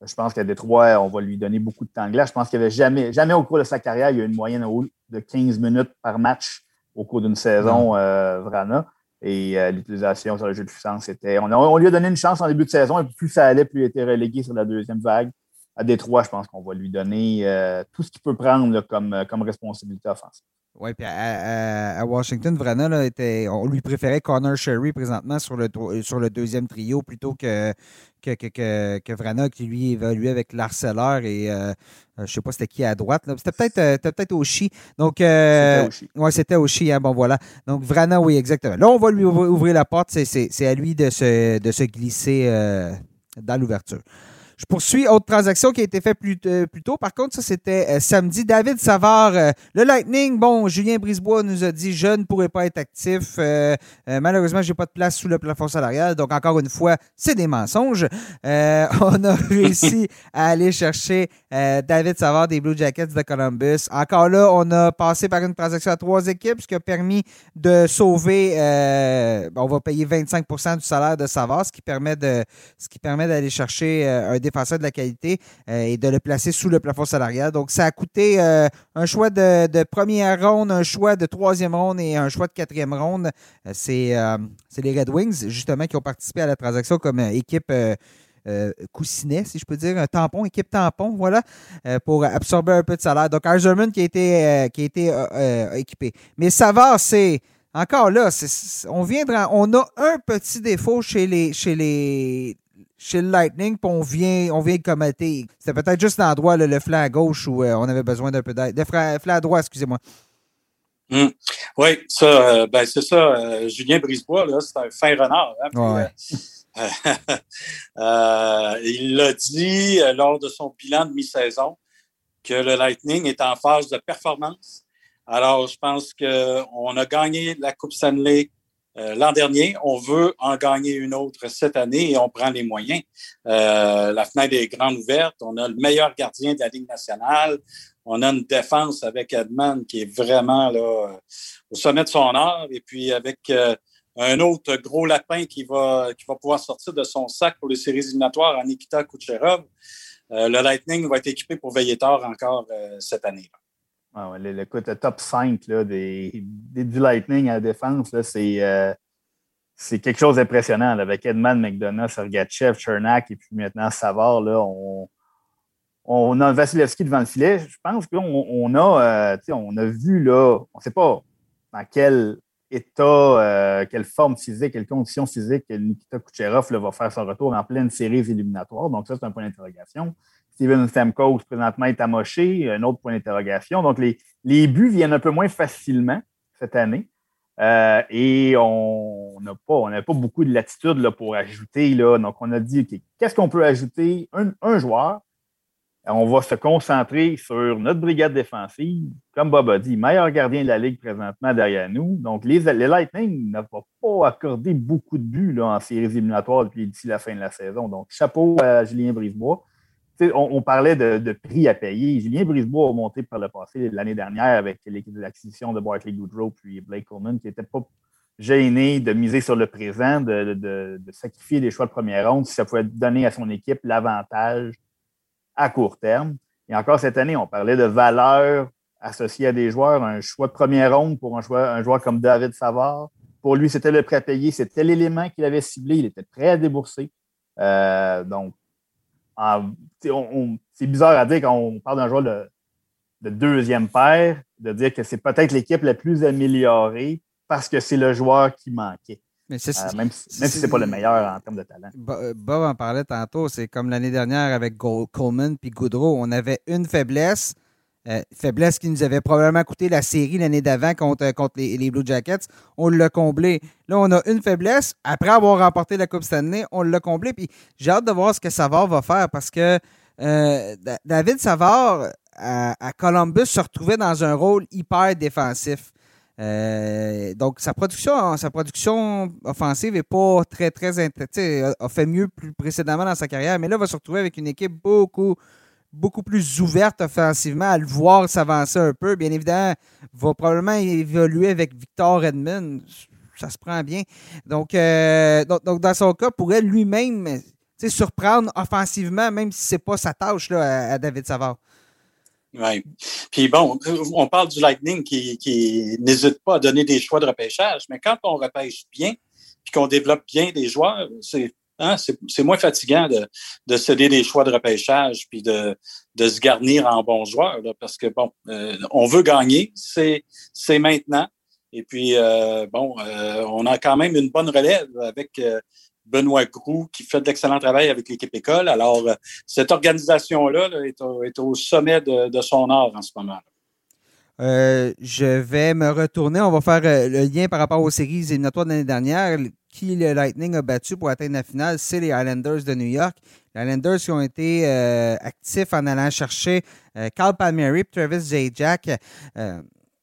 Je pense qu'à Détroit, on va lui donner beaucoup de temps de glace. Je pense qu'il n'y avait jamais, jamais au cours de sa carrière, il y a une moyenne de 15 minutes par match au cours d'une saison, euh, Vrana. Et euh, l'utilisation sur le jeu de puissance, c'était. On, lui a donné une chance en début de saison, et plus ça allait, plus il était relégué sur la deuxième vague. À Détroit, je pense qu'on va lui donner euh, tout ce qu'il peut prendre là, comme, euh, comme responsabilité offensive. Oui, puis à, à- à Washington, Vrana, là, était, on lui préférait Connor Sherry présentement sur le, sur le deuxième trio plutôt que, que, que, que, que Vrana qui lui évaluait avec l'harceleur et euh, euh, je ne sais pas c'était qui à droite. C'était peut-être c'était peut-être Oshie. Donc, euh, C'était c'était Oshie, hein, bon voilà. Donc Vrana, oui, exactement. Là, on va lui ouvrir, la porte. C'est à lui de se, de se glisser euh, dans l'ouverture. Je poursuis. Autre transaction qui a été faite plus, euh, plus tôt. Par contre, ça, c'était euh, samedi. David Savard, euh, le Lightning. Bon, Julien Brisebois nous a dit je ne pourrais pas être actif. Malheureusement, je n'ai pas de place sous le plafond salarial. Donc, encore une fois, c'est des mensonges. *laughs* On a réussi à aller chercher David Savard des Blue Jackets de Columbus. Encore là, on a passé par une transaction à trois équipes, ce qui a permis de sauver. on va payer 25% du salaire de Savard, ce qui permet de, ce qui permet d'aller chercher un de la qualité euh, et de le placer sous le plafond salarial. Donc, ça a coûté euh, un choix de, de première ronde, un choix de troisième ronde et un choix de quatrième ronde. Euh, c'est euh, c'est les Red Wings, justement, qui ont participé à la transaction comme euh, équipe. euh, coussinet, si je peux dire, un tampon, équipe tampon, voilà, euh, pour absorber un peu de salaire. Donc, Eiserman qui a été, euh, qui a été équipé. Mais Savard, c'est encore là, on vient de, on a un petit défaut chez les, chez les, chez le Lightning, puis on vient, on vient de commenter. C'était peut-être juste l'endroit, là, le flanc à gauche, où euh, on avait besoin d'un peu d'aide. Le flanc, à droite, excusez-moi. Hum. Oui, ça, euh, ben, c'est ça. euh, Julien Brisebois, là, c'est un fin renard. hein, puis, Ouais. *laughs* il l'a dit lors de son bilan de mi-saison que le Lightning est en phase de performance. Alors, je pense qu'on a gagné la Coupe Stanley euh, l'an dernier. On veut en gagner une autre cette année et on prend les moyens. Euh, la fenêtre est grande ouverte. On a le meilleur gardien de la Ligue nationale. On a une défense avec Edman qui est vraiment là, au sommet de son art. Et puis avec euh, un autre gros lapin qui va, qui va pouvoir sortir de son sac pour les séries éliminatoires en Nikita Kucherov. le Lightning va être équipé pour veiller tard encore cette année. Ah ouais, le, le, top 5 là, des, du Lightning à la défense, c'est c'est quelque chose d'impressionnant. Avec Edman, McDonough, Sergachev, Chernak et puis maintenant Savard, là, on, on a Vasilevski devant le filet. Je pense qu'on on a, euh, a vu, là, on ne sait pas dans quel état, euh, quelle forme physique, quelles conditions physiques Nikita Kucherov va faire son retour en pleine série éliminatoire. Donc, ça, c'est un point d'interrogation. Steven Stamkos, présentement, est amoché, un autre point d'interrogation. Donc, les, les buts viennent un peu moins facilement cette année. Euh, et on n'a pas, pas beaucoup de latitude là, pour ajouter. Là. Donc, on a dit, qu'est-ce qu'on peut ajouter? Un, joueur. On va se concentrer sur notre brigade défensive. Comme Bob a dit, meilleur gardien de la Ligue présentement derrière nous. Donc, les, les Lightning n'ont pas accordé beaucoup de buts en séries éliminatoires d'ici la fin de la saison. Donc, chapeau à Julien Brisebois on, parlait de, prix à payer. Julien Brisebois a monté par le passé l'année dernière avec l'acquisition de Bartley Goodrow puis Blake Coleman, qui n'était pas gêné de miser sur le présent, de, sacrifier des choix de première ronde si ça pouvait donner à son équipe l'avantage à court terme. Et encore cette année, on parlait de valeur associée à des joueurs, un choix de première ronde pour un, joueur comme David Savard. Pour lui, c'était le prêt à payer, c'était l'élément qu'il avait ciblé, il était prêt à débourser. Euh, donc, c'est bizarre à dire quand on parle d'un joueur de, deuxième paire, de dire que c'est peut-être l'équipe la plus améliorée parce que c'est le joueur qui manquait. Euh, même, si ce n'est pas le meilleur en termes de talent. Euh, Bob en parlait tantôt, c'est comme l'année dernière avec Coleman puis Goudreau. On avait une faiblesse, euh, faiblesse qui nous avait probablement coûté la série l'année d'avant contre, contre les, Blue Jackets. On l'a comblé. Là, on a une faiblesse. Après avoir remporté la Coupe Stanley, on l'a comblé. Puis j'ai hâte de voir ce que Savard va faire parce que euh, David Savard à, Columbus se retrouvait dans un rôle hyper défensif. Euh, donc, sa production, sa production offensive n'est pas très, très. A, a fait mieux plus précédemment dans sa carrière, mais là, va se retrouver avec une équipe beaucoup beaucoup plus ouverte offensivement, à le voir s'avancer un peu. Bien évidemment, va probablement évoluer avec Victor Edmond. Ça se prend bien. Donc, euh, dans son cas, pourrait lui-même surprendre offensivement, même si ce n'est pas sa tâche là, à, David Savard. Oui. Puis bon, on parle du Lightning qui, qui n'hésite pas à donner des choix de repêchage, mais quand on repêche bien, puis qu'on développe bien des joueurs, c'est Hein, c'est moins fatigant de, céder des choix de repêchage puis de, se garnir en bons joueurs parce que, bon, euh, on veut gagner, c'est maintenant. Et puis, euh, bon, euh, on a quand même une bonne relève avec Benoît Groux qui fait de l'excellent travail avec l'équipe école. Alors, cette organisation-là est, au sommet de, son art en ce moment. Je vais me retourner. On va faire le lien par rapport aux séries éliminatoires de l'année dernière qui le Lightning a battu pour atteindre la finale, c'est les Islanders de New York. Les Islanders qui ont été euh, actifs en allant chercher euh, Carl Palmieri et Travis Zajac. Euh,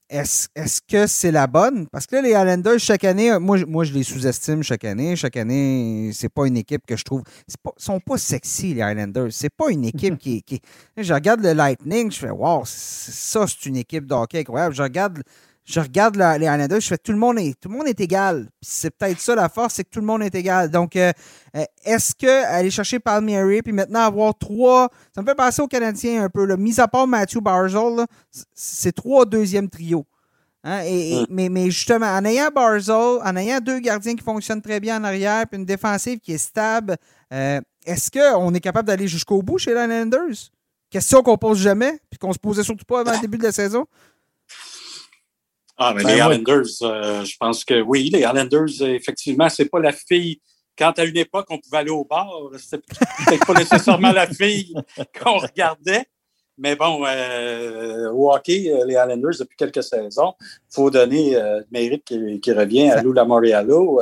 est-ce, que c'est la bonne? Parce que là, les Islanders, chaque année, moi, moi je les sous-estime chaque année. Chaque année, c'est pas une équipe que je trouve. Ils sont pas sexy, les Islanders. C'est pas une équipe *laughs* qui, qui. Je regarde le Lightning, je fais Wow, ça, c'est une équipe de hockey incroyable. Je regarde je regarde les Islanders, je fais tout le monde est, tout le monde est égal. C'est peut-être ça la force, c'est que tout le monde est égal. Donc, euh, euh, est-ce que aller chercher Palmieri, puis maintenant avoir trois, ça me fait passer aux Canadiens un peu, là, mis à part Matthew Barzell, c'est trois deuxièmes trio. Hein, et, mais, mais, justement, en ayant Barzell, en ayant deux gardiens qui fonctionnent très bien en arrière, puis une défensive qui est stable, euh, est-ce qu'on est capable d'aller jusqu'au bout chez les Islanders? Question qu'on pose jamais, puis qu'on se posait surtout pas avant le début de la saison. Ah, mais ben, les Islanders, euh, je pense que oui, les Islanders, effectivement, c'est pas la fille. Quand à une époque, on pouvait aller au bar, c'était peut-être pas nécessairement la fille qu'on regardait. Mais bon, euh, au hockey, euh, les Islanders, depuis quelques saisons, il faut donner le mérite qui, revient à Lou Lamoriello.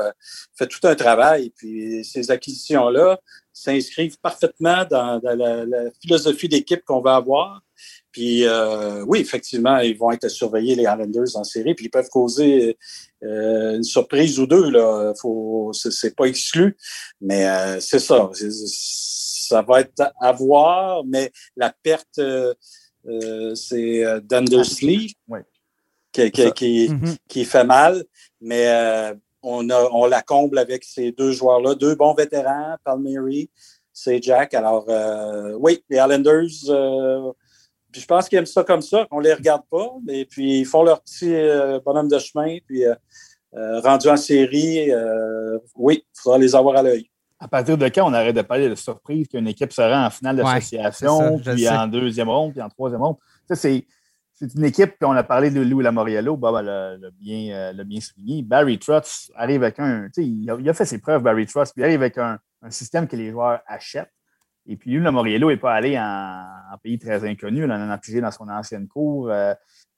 fait tout un travail. Puis ces acquisitions-là s'inscrivent parfaitement dans, la, la, philosophie d'équipe qu'on va avoir. Puis euh, oui, effectivement, ils vont être surveillés, les Islanders, en série, puis ils peuvent causer euh, une surprise ou deux. Là. Faut, c'est, pas exclu, mais euh, c'est ça. ça va être à voir, mais la perte, c'est Dundersley qui, qui, mm-hmm. qui, fait mal, mais on, a, on la comble avec ces deux joueurs-là, deux bons vétérans, Palmieri, c'est Jack. Alors, oui, les Islanders, euh, je pense qu'ils aiment ça comme ça, qu'on ne les regarde pas, et puis ils font leur petit euh, bonhomme de chemin, puis rendu en série, oui, il faudra les avoir à l'œil. À partir de quand on arrête de parler de surprise qu'une équipe sera en finale d'association, puis en deuxième ronde, puis en troisième ronde? Ça, c'est c'est une équipe, puis on a parlé de Lou Lamoriello, Bob l'a bien, bien souligné. Barry Trotz arrive avec un. Il a, il a fait ses preuves, Barry Trotz, puis il arrive avec un, un système que les joueurs achètent. Et puis, lui, le Moriello n'est pas allé en, pays très inconnu. Il en a pigé dans son ancienne cour. Euh,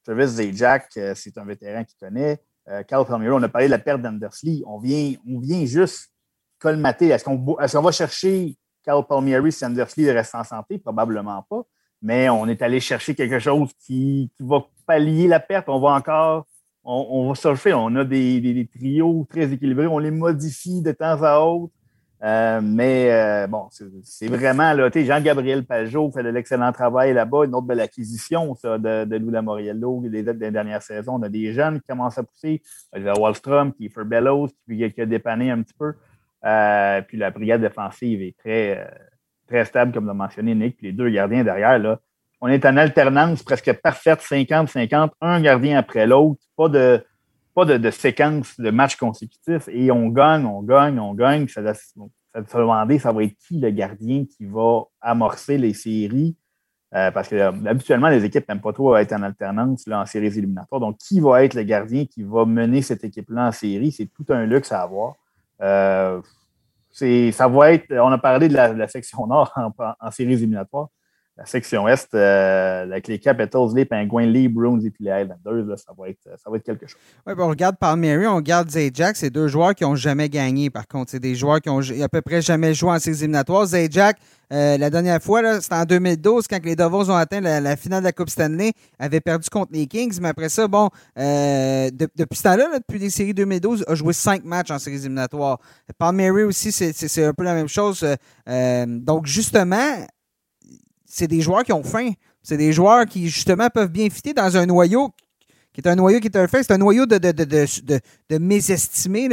Travis Zajac, euh, c'est un vétéran qui connaît. Euh, Carl Palmiero, on a parlé de la perte d'Andersley. On vient, on vient juste colmater. Est-ce qu'on va chercher Carl Palmieri si Andersley reste en santé? Probablement pas. Mais on est allé chercher quelque chose qui, va pallier la perte. On va encore, on, va surfer. On a des, trios très équilibrés. On les modifie de temps à autre. Euh, mais euh, bon, c'est vraiment là, Jean-Gabriel Pajot fait de l'excellent travail là-bas, une autre belle acquisition ça, de, de Lula Moriello, les des dernières saisons. On a des jeunes qui commencent à pousser. Oliver Wallstrom, Kiefer Bellows, qui, qui, a dépanné un petit peu. Euh, puis la brigade défensive est très, très stable, comme l'a mentionné Nick. Puis les deux gardiens derrière, là, on est en alternance presque parfaite, 50-50, un gardien après l'autre, pas de pas de, séquence de matchs consécutifs et on gagne, on gagne, on gagne. Ça, ça se demander, ça va être qui le gardien qui va amorcer les séries? Euh, parce que euh, habituellement, les équipes n'aiment pas trop être en alternance là, en séries éliminatoires. Donc, qui va être le gardien qui va mener cette équipe-là en série? C'est tout un luxe à avoir. Euh, ça va être, on a parlé de la, section nord en séries éliminatoires la section Est, euh, avec les Capitals, les Penguins, les Bruins et puis les Islanders, ça, va être, ça va être quelque chose. Oui, on regarde Palmieri, on regarde Zajac, c'est deux joueurs qui n'ont jamais gagné, par contre. C'est des joueurs qui ont à peu près jamais joué en séries éliminatoires. Zajac, euh, la dernière fois, c'était en 2012, quand les Devils ont atteint la, finale de la Coupe Stanley, avait perdu contre les Kings, mais après ça, bon, euh, depuis ce temps-là, depuis les séries 2012, a joué cinq matchs en séries éliminatoires. Palmieri aussi, c'est un peu la même chose. donc, justement, c'est des joueurs qui ont faim. C'est des joueurs qui, justement, peuvent bien fitter dans un noyau qui est un noyau qui est un fait. C'est un noyau de, de, de, de, mésestimés,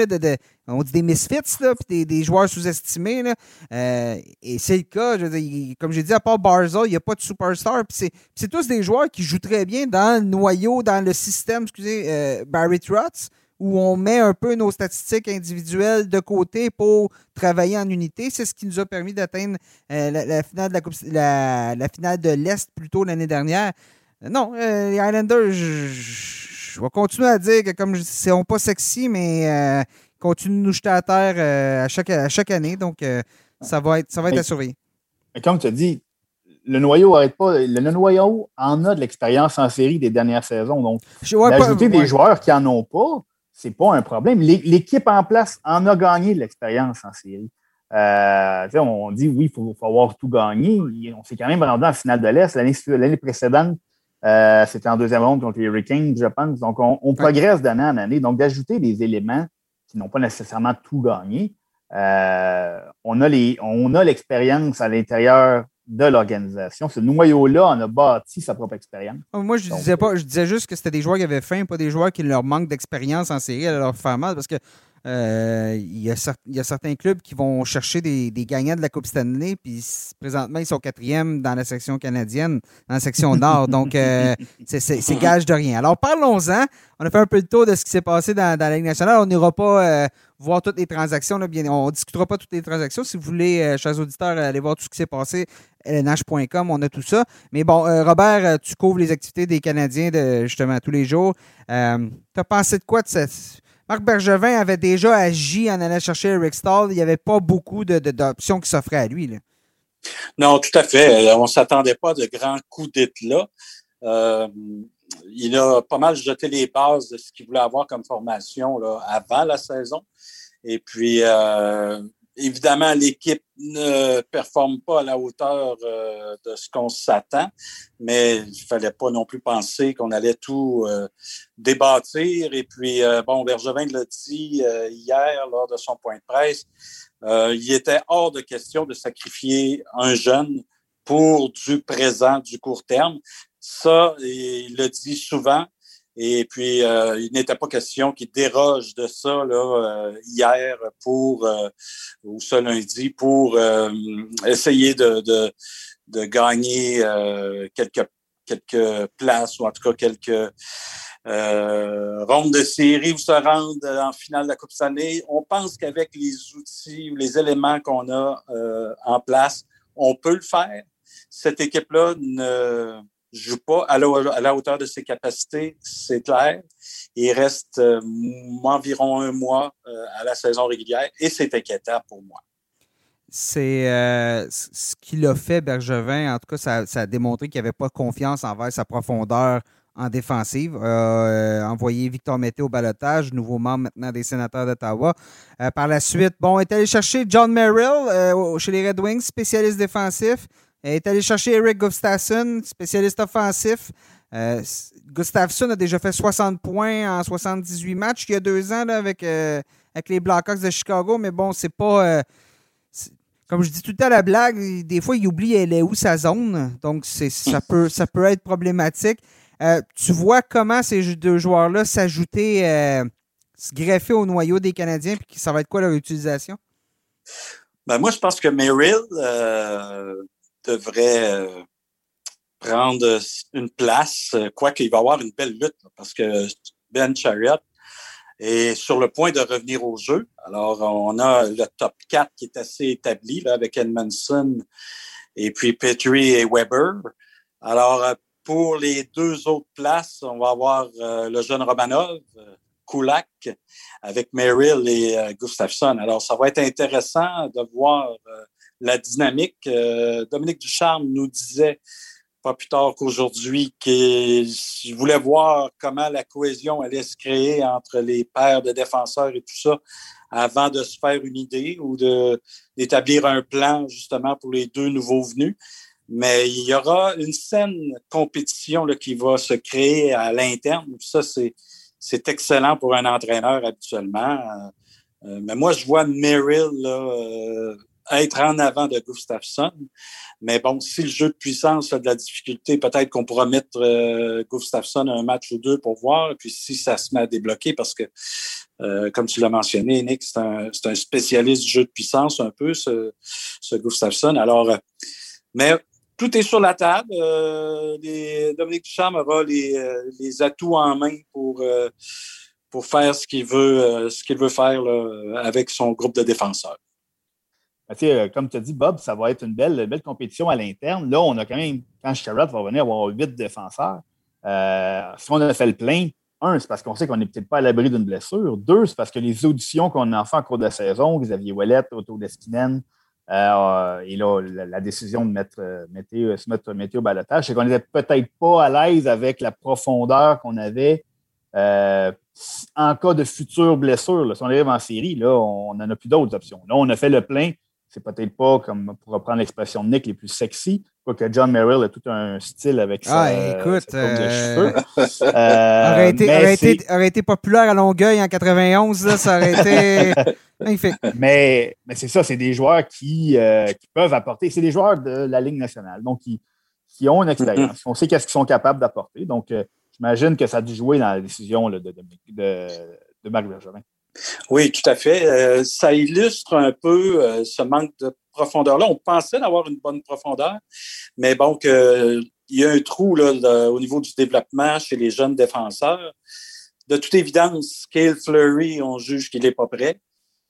on dit des misfits, là, puis des, joueurs sous-estimés. Euh, et c'est le cas. comme j'ai dit, à part Barza, il n'y a pas de superstar. c'est tous des joueurs qui jouent très bien dans le noyau, dans le système, excusez, euh, Barry Trotz où on met un peu nos statistiques individuelles de côté pour travailler en unité. C'est ce qui nous a permis d'atteindre euh, la, finale de la, la, finale de l'Est plutôt l'année dernière. Non, euh, les Islanders, je, vais continuer à dire que comme je dis, sont pas sexy, mais euh, continuent de nous jeter à terre à, chaque, à chaque année. Donc, ça va être, ça va être à surveiller. comme tu as dit, le noyau arrête pas. Le, noyau en a de l'expérience en série des dernières saisons. Donc, d'ajouter des joueurs qui n'en ont pas, c'est pas un problème. L'équipe en place en a gagné de l'expérience en série. Euh, on dit oui, il faut, avoir tout gagné. On s'est quand même rendu en finale de l'Est. L'année précédente, euh, c'était en deuxième ronde contre les Hurricanes, je pense. Donc, on, progresse d'année en année. Donc, d'ajouter des éléments qui n'ont pas nécessairement tout gagné, euh, on a l'expérience à l'intérieur de l'organisation. Ce noyau-là en a bâti sa propre expérience. Ah, moi, je disais pas, je disais juste que c'était des joueurs qui avaient faim, pas des joueurs qui leur manquent d'expérience en série à leur faire mal, parce que euh, il, y a certains clubs qui vont chercher des, gagnants de la Coupe Stanley, puis présentement, ils sont quatrième dans la section canadienne, dans la section nord. Donc, euh, *laughs* c'est gage de rien. Alors, parlons-en. On a fait un peu le tour de ce qui s'est passé dans, la Ligue nationale. On n'ira pas euh, voir toutes les transactions. Bien, on ne discutera pas toutes les transactions. Si vous voulez, chers auditeurs, aller voir tout ce qui s'est passé, lnh.com, on a tout ça. Mais bon, Robert, tu couvres les activités des Canadiens de, justement tous les jours. tu as pensé de quoi de cette Marc Bergevin avait déjà agi en allant chercher Eric Stahl. Il n'y avait pas beaucoup d'options qui s'offraient à lui. Non, tout à fait. Euh, on ne s'attendait pas de grands coups d'éclat. Euh, il a pas mal jeté les bases de ce qu'il voulait avoir comme formation là, avant la saison. Et puis, euh, Évidemment, l'équipe ne performe pas à la hauteur euh, de ce qu'on s'attend, mais il fallait pas non plus penser qu'on allait tout euh, débâtir. Et puis, euh, bon, Bergevin l'a dit hier lors de son point de presse, il était hors de question de sacrifier un jeune pour du présent, du court terme. Ça, il le dit souvent. Et puis, euh, il n'était pas question qu'il déroge de ça là, euh, hier pour, euh, ou ce lundi, pour essayer de, de, de gagner quelques, quelques places ou en tout cas quelques rondes de série ou se rendre en finale de la Coupe Stanley. On pense qu'avec les outils ou les éléments qu'on a en place, on peut le faire. Cette équipe-là ne joue pas à la, hauteur de ses capacités, c'est clair. Il reste euh, environ un mois euh, à la saison régulière et c'est inquiétant pour moi. C'est euh, ce qu'il a fait, Bergevin. En tout cas, ça, a démontré qu'il n'avait pas confiance envers sa profondeur en défensive. envoyé Victor Mété au balotage, nouveau membre maintenant des sénateurs d'Ottawa. par la suite, bon, est allé chercher John Merrill chez les Red Wings, spécialiste défensif. Est allé chercher Eric Gustafsson, spécialiste offensif. Euh, Gustafsson a déjà fait 60 points en 78 matchs il y a deux ans avec, euh, avec les Blackhawks de Chicago, mais bon, c'est pas. Euh, comme je dis tout à la blague, des fois, il oublie elle est où sa zone. Donc, ça peut, ça peut être problématique. tu vois comment ces deux joueurs-là s'ajouter, se greffer au noyau des Canadiens, puis ça va être quoi leur utilisation? Ben moi, je pense que Merrill, devrait euh, prendre une place, euh, quoique il va avoir une belle lutte, parce que Ben Chariot est sur le point de revenir au jeu. Alors, on a le top 4 qui est assez établi avec Edmondson et puis Petrie et Weber. Alors, euh, pour les deux autres places, on va avoir le jeune Romanov, Kulak, avec Merrill et Gustafsson. Alors, ça va être intéressant de voir la dynamique. Euh, Dominique Ducharme nous disait pas plus tard qu'aujourd'hui qu'il voulait voir comment la cohésion allait se créer entre les paires de défenseurs et tout ça avant de se faire une idée ou d'établir un plan justement pour les deux nouveaux venus. Mais il y aura une saine compétition là, qui va se créer à l'interne. Ça, c'est excellent pour un entraîneur habituellement. Euh, mais moi, je vois Merrill là, être en avant de Gustafsson. Mais bon, si le jeu de puissance a de la difficulté, peut-être qu'on pourra mettre euh, Gustafsson un match ou deux pour voir. puis si ça se met à débloquer, parce que, euh, comme tu l'as mentionné, Nick, c'est un, un, spécialiste du jeu de puissance un peu, ce, ce Gustafsson. Alors, euh, mais tout est sur la table. Euh, les, Dominique Duchamp aura les, les, atouts en main pour, pour faire ce qu'il veut, ce qu'il veut faire là, avec son groupe de défenseurs. Ben, euh, comme tu as dit, Bob, ça va être une belle, belle compétition à l'interne. Là, on a quand même, quand Sherrod va venir avoir huit défenseurs, euh, si on a fait le plein, un, c'est parce qu'on sait qu'on n'est peut-être pas à l'abri d'une blessure. Deux, c'est parce que les auditions qu'on a fait en cours de saison, Xavier Ouellet, Otto Deskinen, euh, et là, la, décision de mettre, se mettre au balotage, c'est qu'on n'était peut-être pas à l'aise avec la profondeur qu'on avait en cas de future blessure. Si on arrive en série, là, on n'en a plus d'autres options. Là, on a fait le plein c'est peut-être pas, comme pour reprendre l'expression de Nick, les plus sexy. que John Merrill a tout un style avec ça. Ah, écoute, de euh, cheveux. *laughs* euh, aurait, été, populaire à Longueuil en 91, ça aurait été *laughs* magnifique. Mais, mais c'est ça, c'est des joueurs qui, euh, qui, peuvent apporter. C'est des joueurs de la Ligue nationale, donc qui, qui ont une expérience. On sait qu'est-ce qu'ils sont capables d'apporter. Donc, euh, j'imagine que ça a dû jouer dans la décision de, de, de, de Marc Bergevin. Oui, tout à fait. Euh, ça illustre un peu euh, ce manque de profondeur-là. On pensait d'avoir une bonne profondeur, mais bon, il y a un trou là, au niveau du développement chez les jeunes défenseurs. De toute évidence, Cale Fleury, on juge qu'il n'est pas prêt.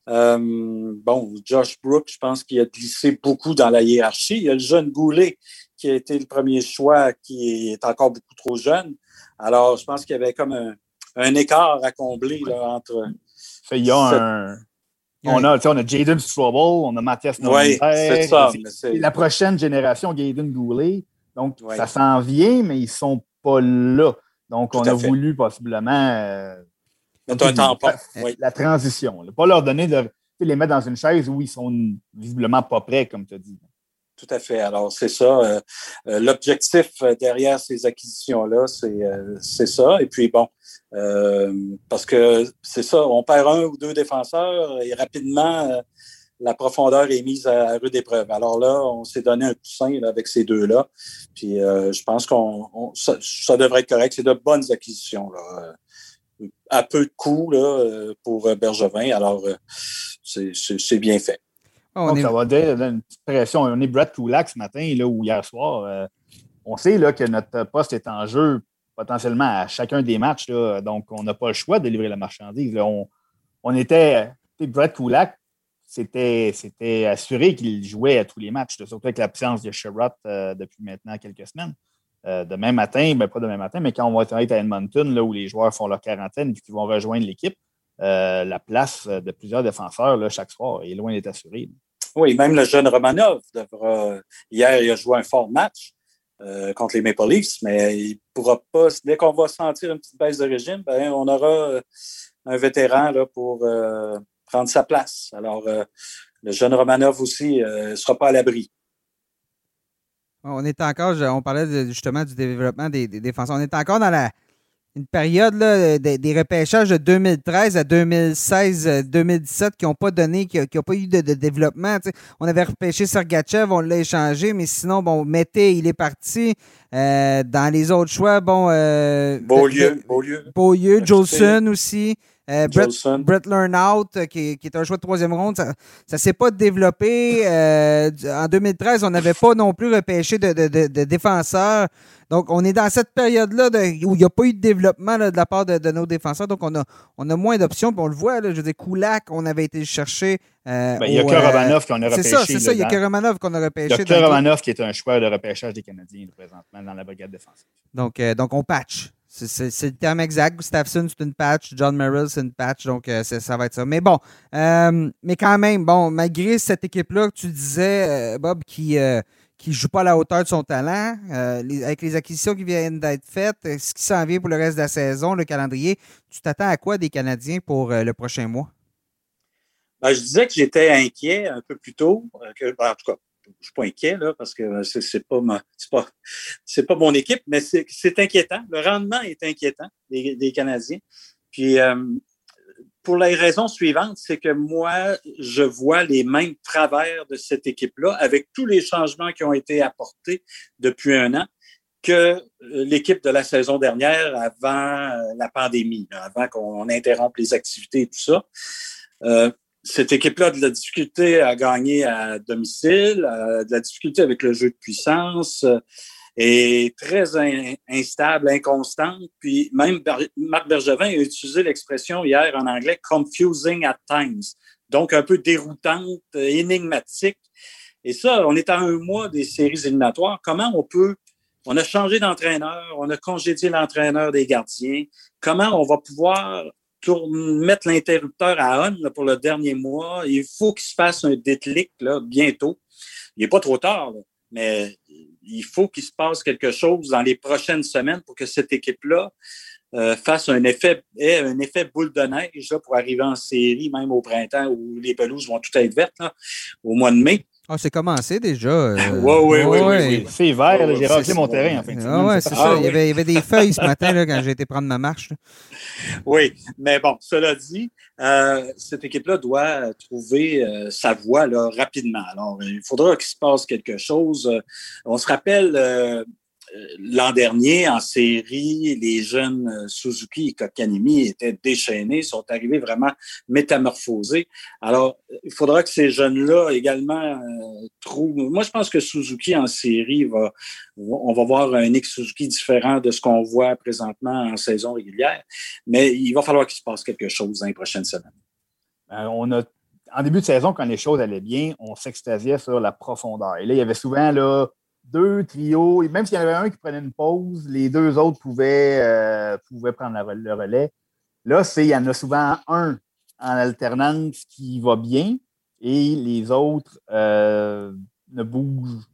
Euh, bon, Josh Brooks, je pense qu'il a glissé beaucoup dans la hiérarchie. Il y a le jeune Goulet qui a été le premier choix, qui est encore beaucoup trop jeune. Alors, je pense qu'il y avait comme un, écart à combler entre il y a un. On a, on a Jaden Strobel, on a Mathias Oui, c'est ça. la prochaine génération, Gaiden Goulet. Donc, ça s'en vient, mais ils ne sont pas là. Donc, on a voulu possiblement. Euh, un tampon. La, transition. Pas leur donner de les mettre dans une chaise où ils sont visiblement pas prêts, comme tu as dit. Tout à fait. Alors, c'est ça. Euh, euh, l'objectif derrière ces acquisitions-là, c'est ça. Et puis, bon, euh, parce que c'est ça, on perd un ou deux défenseurs et rapidement, la profondeur est mise à, rude épreuve. Alors là, on s'est donné un coussin avec ces deux-là. Puis euh, je pense qu'on ça, devrait être correct. C'est de bonnes acquisitions. Là. À peu de coûts là, pour Bergevin. Alors, c'est bien fait. Ah, on Ça va dire une petite pression. On est Brett Kulak ce matin là, ou hier soir. on sait là, que notre poste est en jeu potentiellement à chacun des matchs. Là, donc, on n'a pas le choix de livrer la marchandise. on, on était. Brett Kulak, c'était, assuré qu'il jouait à tous les matchs, surtout avec l'absence de Sherrod euh, depuis maintenant quelques semaines. Euh, demain matin, ben pas demain matin, mais quand on va être à Edmonton, là, où les joueurs font leur quarantaine et qu'ils vont rejoindre l'équipe, euh, la place de plusieurs défenseurs là, chaque soir est loin d'être assurée. Oui, même le jeune Romanov devra. Hier, il a joué un fort match contre les Maple Leafs, mais il pourra pas. Dès qu'on va sentir une petite baisse de régime, ben, on aura un vétéran là, pour prendre sa place. Alors, euh, le jeune Romanov aussi ne euh, sera pas à l'abri. On est encore, on parlait justement du développement des, défenseurs. On est encore dans la, une période là, des, repêchages de 2013 à 2016-2017 qui n'ont pas donné, qui n'ont pas eu de, développement. On avait repêché Sergachev, on l'a échangé, mais sinon, bon, Mété, il est parti. Euh, dans les autres choix, bon. Beaulieu. Beaulieu. Beaulieu, Jolson aussi. Euh, Brett, Brett Lernout, euh, qui, qui, est un choix de troisième ronde, ça ne s'est pas développé. Euh, en 2013, on n'avait pas non plus repêché de, de, de, défenseurs. Donc, on est dans cette période-là où il n'y a pas eu de développement de la part de, nos défenseurs. Donc, on a, on a moins d'options. on le voit, là, je veux dire, Koulak, on avait été chercher. Ben, il n'y a que Romanov qu'on a repêché. C'est ça, c'est ça. Il n'y a que Romanov qu'on a repêché. Il y a que Romanov qui est un choix de repêchage des Canadiens présentement dans la brigade défensive. Donc, donc on patch. C'est le terme exact. Gustafsson, c'est une patch. John Merrill, c'est une patch. Donc, euh, ça va être ça. Mais bon, euh, mais quand même, bon, malgré cette équipe-là tu disais, euh, Bob, qui ne joue pas à la hauteur de son talent, avec les acquisitions qui viennent d'être faites, ce qui s'en vient pour le reste de la saison, le calendrier, tu t'attends à quoi des Canadiens pour le prochain mois? Ben, je disais que j'étais inquiet un peu plus tôt. Que, ben, en tout cas, je suis pas inquiet là, parce que c'est, c'est pas ma, c'est pas, c'est pas mon équipe, mais c'est, c'est inquiétant. Le rendement est inquiétant des, Canadiens. Puis euh, pour les raisons suivantes, c'est que moi, je vois les mêmes travers de cette équipe-là avec tous les changements qui ont été apportés depuis un an que l'équipe de la saison dernière avant euh, la pandémie, avant qu'on interrompe les activités et tout ça. Euh, cette équipe-là a de la difficulté à gagner à domicile, a de la difficulté avec le jeu de puissance, euh, est très instable, inconstante. Puis même Marc Bergevin a utilisé l'expression hier en anglais confusing at times, donc un peu déroutante, énigmatique. Et ça, on est à un mois des séries éliminatoires. Comment on peut on a changé d'entraîneur, on a congédié l'entraîneur des gardiens. Comment on va pouvoir mettre l'interrupteur à on pour le dernier mois. Il faut qu'il se fasse un déclic bientôt. Il n'est pas trop tard, mais il faut qu'il se passe quelque chose dans les prochaines semaines pour que cette équipe-là euh, fasse un effet, un effet boule de neige pour arriver en série, même au printemps où les pelouses vont tout être vertes, au mois de mai. Ah, c'est commencé déjà. oui, oui, oui, C'est vert, j'ai raclé mon terrain en fait. Ah, c'est ça. il, y avait, des feuilles ce matin là, quand j'ai été prendre ma marche. *laughs* Oui, mais bon, cela dit, euh, cette équipe-là doit trouver euh, sa voie là, rapidement. Alors, il faudra qu'il se passe quelque chose. On se rappelle l'an dernier, en série, les jeunes euh, Suzuki et Kokanimi étaient déchaînés, sont arrivés vraiment métamorphosés. Alors, il faudra que ces jeunes-là également euh, trouvent. Moi, je pense que Suzuki en série va, on va voir un Nick Suzuki différent de ce qu'on voit présentement en saison régulière, mais il va falloir qu'il se passe quelque chose dans les prochaines semaines. Euh, on a en début de saison, quand les choses allaient bien, on s'extasiait sur la profondeur. Et là, il y avait souvent là, deux trios, et même s'il y en avait un qui prenait une pause, les deux autres pouvaient, euh, pouvaient prendre le relais. Là, il y en a souvent un en alternance qui va bien et les autres euh, ne bougent,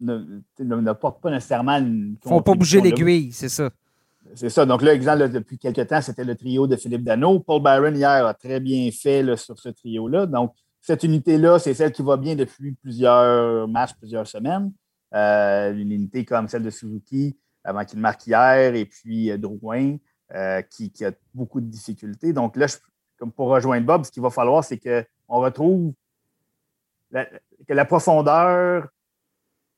ne, portent pas nécessairement une. ne font pas bouger l'aiguille, c'est ça. C'est ça. Donc là, exemple, depuis quelques temps, c'était le trio de Philippe Dano. Paul Byron, hier, a très bien fait sur ce trio-là. Donc, cette unité-là, c'est celle qui va bien depuis plusieurs matchs, plusieurs semaines. Euh, une unité comme celle de Suzuki avant qu'il marque hier, et puis euh, Drouin, euh, qui, a beaucoup de difficultés. Donc là, comme pour rejoindre Bob, ce qu'il va falloir, c'est qu'on retrouve que la profondeur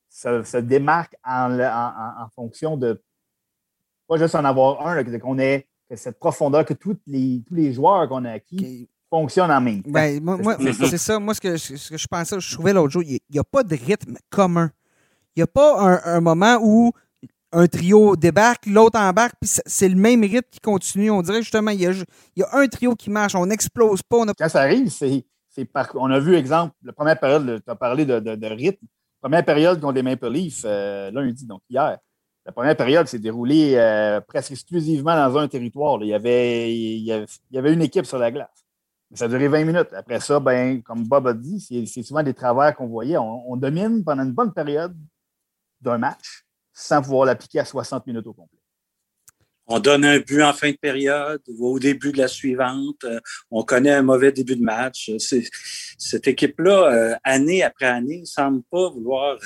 se, démarque en, fonction de pas juste en avoir un, qu'on ait que cette profondeur, que tous les, tous les joueurs qu'on a acquis fonctionnent en même temps. Ben, moi, c'est ça. Moi, ce que, ce que je pensais, je trouvais l'autre jour, il n'y a, pas de rythme commun. Il n'y a pas un, moment où un trio débarque, l'autre embarque, puis c'est le même rythme qui continue. On dirait justement, il y a, y a un trio qui marche, on n'explose pas. Quand ça arrive, c'est. Par... On a vu, exemple, la première période, tu as parlé de, rythme. Première période contre les Maple Leafs, euh, lundi, donc hier. La première période s'est déroulée euh, presque exclusivement dans un territoire. Il y, avait, il, y avait, une équipe sur la glace. ça a duré 20 minutes. Après ça, ben, comme Bob a dit, c'est souvent des travers qu'on voyait. On, domine pendant une bonne période d'un match sans pouvoir l'appliquer à 60 minutes au complet. On donne un but en fin de période ou au début de la suivante. Euh, on connaît un mauvais début de match. Cette équipe-là, euh, année après année, ne semble pas vouloir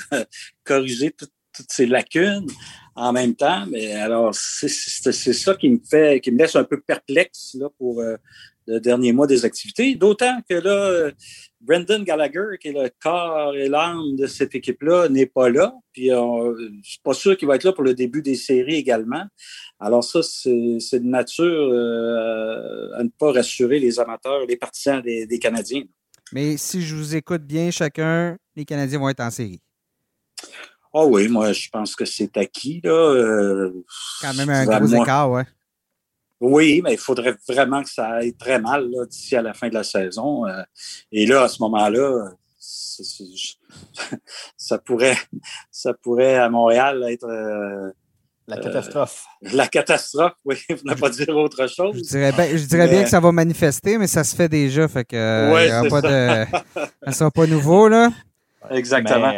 corriger toutes ces lacunes en même temps. Mais alors, c'est ça qui me fait, qui me laisse un peu perplexe là, pour euh, le dernier mois des activités. D'autant que là, Brendan Gallagher, qui est le corps et l'âme de cette équipe-là, n'est pas là. Puis, je suis pas sûr qu'il va être là pour le début des séries également. Alors ça, c'est de nature euh, à ne pas rassurer les amateurs, les partisans des, des Canadiens. Mais si je vous écoute bien, chacun, les Canadiens vont être en série. Ah oui, moi, je pense que c'est acquis. Là. Euh, Quand même un gros écart, ouais. Oui, mais il faudrait vraiment que ça aille très mal d'ici à la fin de la saison. Euh. et là, à ce moment-là, *laughs* ça pourrait, ça pourrait à Montréal être. Euh, la catastrophe. la catastrophe, oui, *laughs* pour ne pas dire autre chose. Je dirais, bien, je dirais bien que ça va manifester, mais ça se fait déjà, fait que ouais, pas de, ça sera pas nouveau, là. *laughs* Exactement.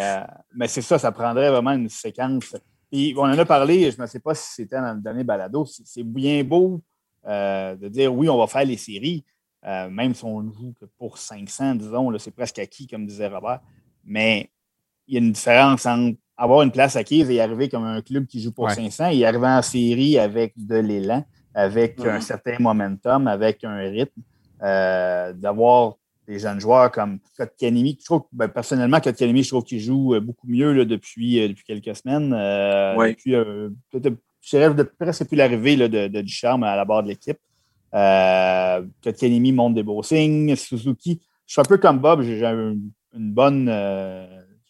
Mais c'est ça, ça prendrait vraiment une séquence. Puis on en a parlé, je ne sais pas si c'était dans le dernier balado, c'est bien beau euh, de dire oui, on va faire les séries, euh, même si on ne joue que pour 500, disons, c'est presque acquis, comme disait Robert. Mais il y a une différence entre avoir une place acquise et arriver comme un club qui joue pour 500 et arriver en série avec de l'élan, avec un certain momentum, avec un rythme, euh, d'avoir des jeunes joueurs comme Kotkanimi. Je trouve, ben, personnellement, Kotkanimi, je trouve qu'il joue beaucoup mieux là, depuis, euh, depuis quelques semaines. Euh, Depuis, euh, je rêve de presque depuis l'arrivée de, de, Ducharme à la barre de l'équipe. Euh, Kotkanimi montre des beaux signes. Suzuki, je suis un peu comme Bob, j'ai une, une, bonne.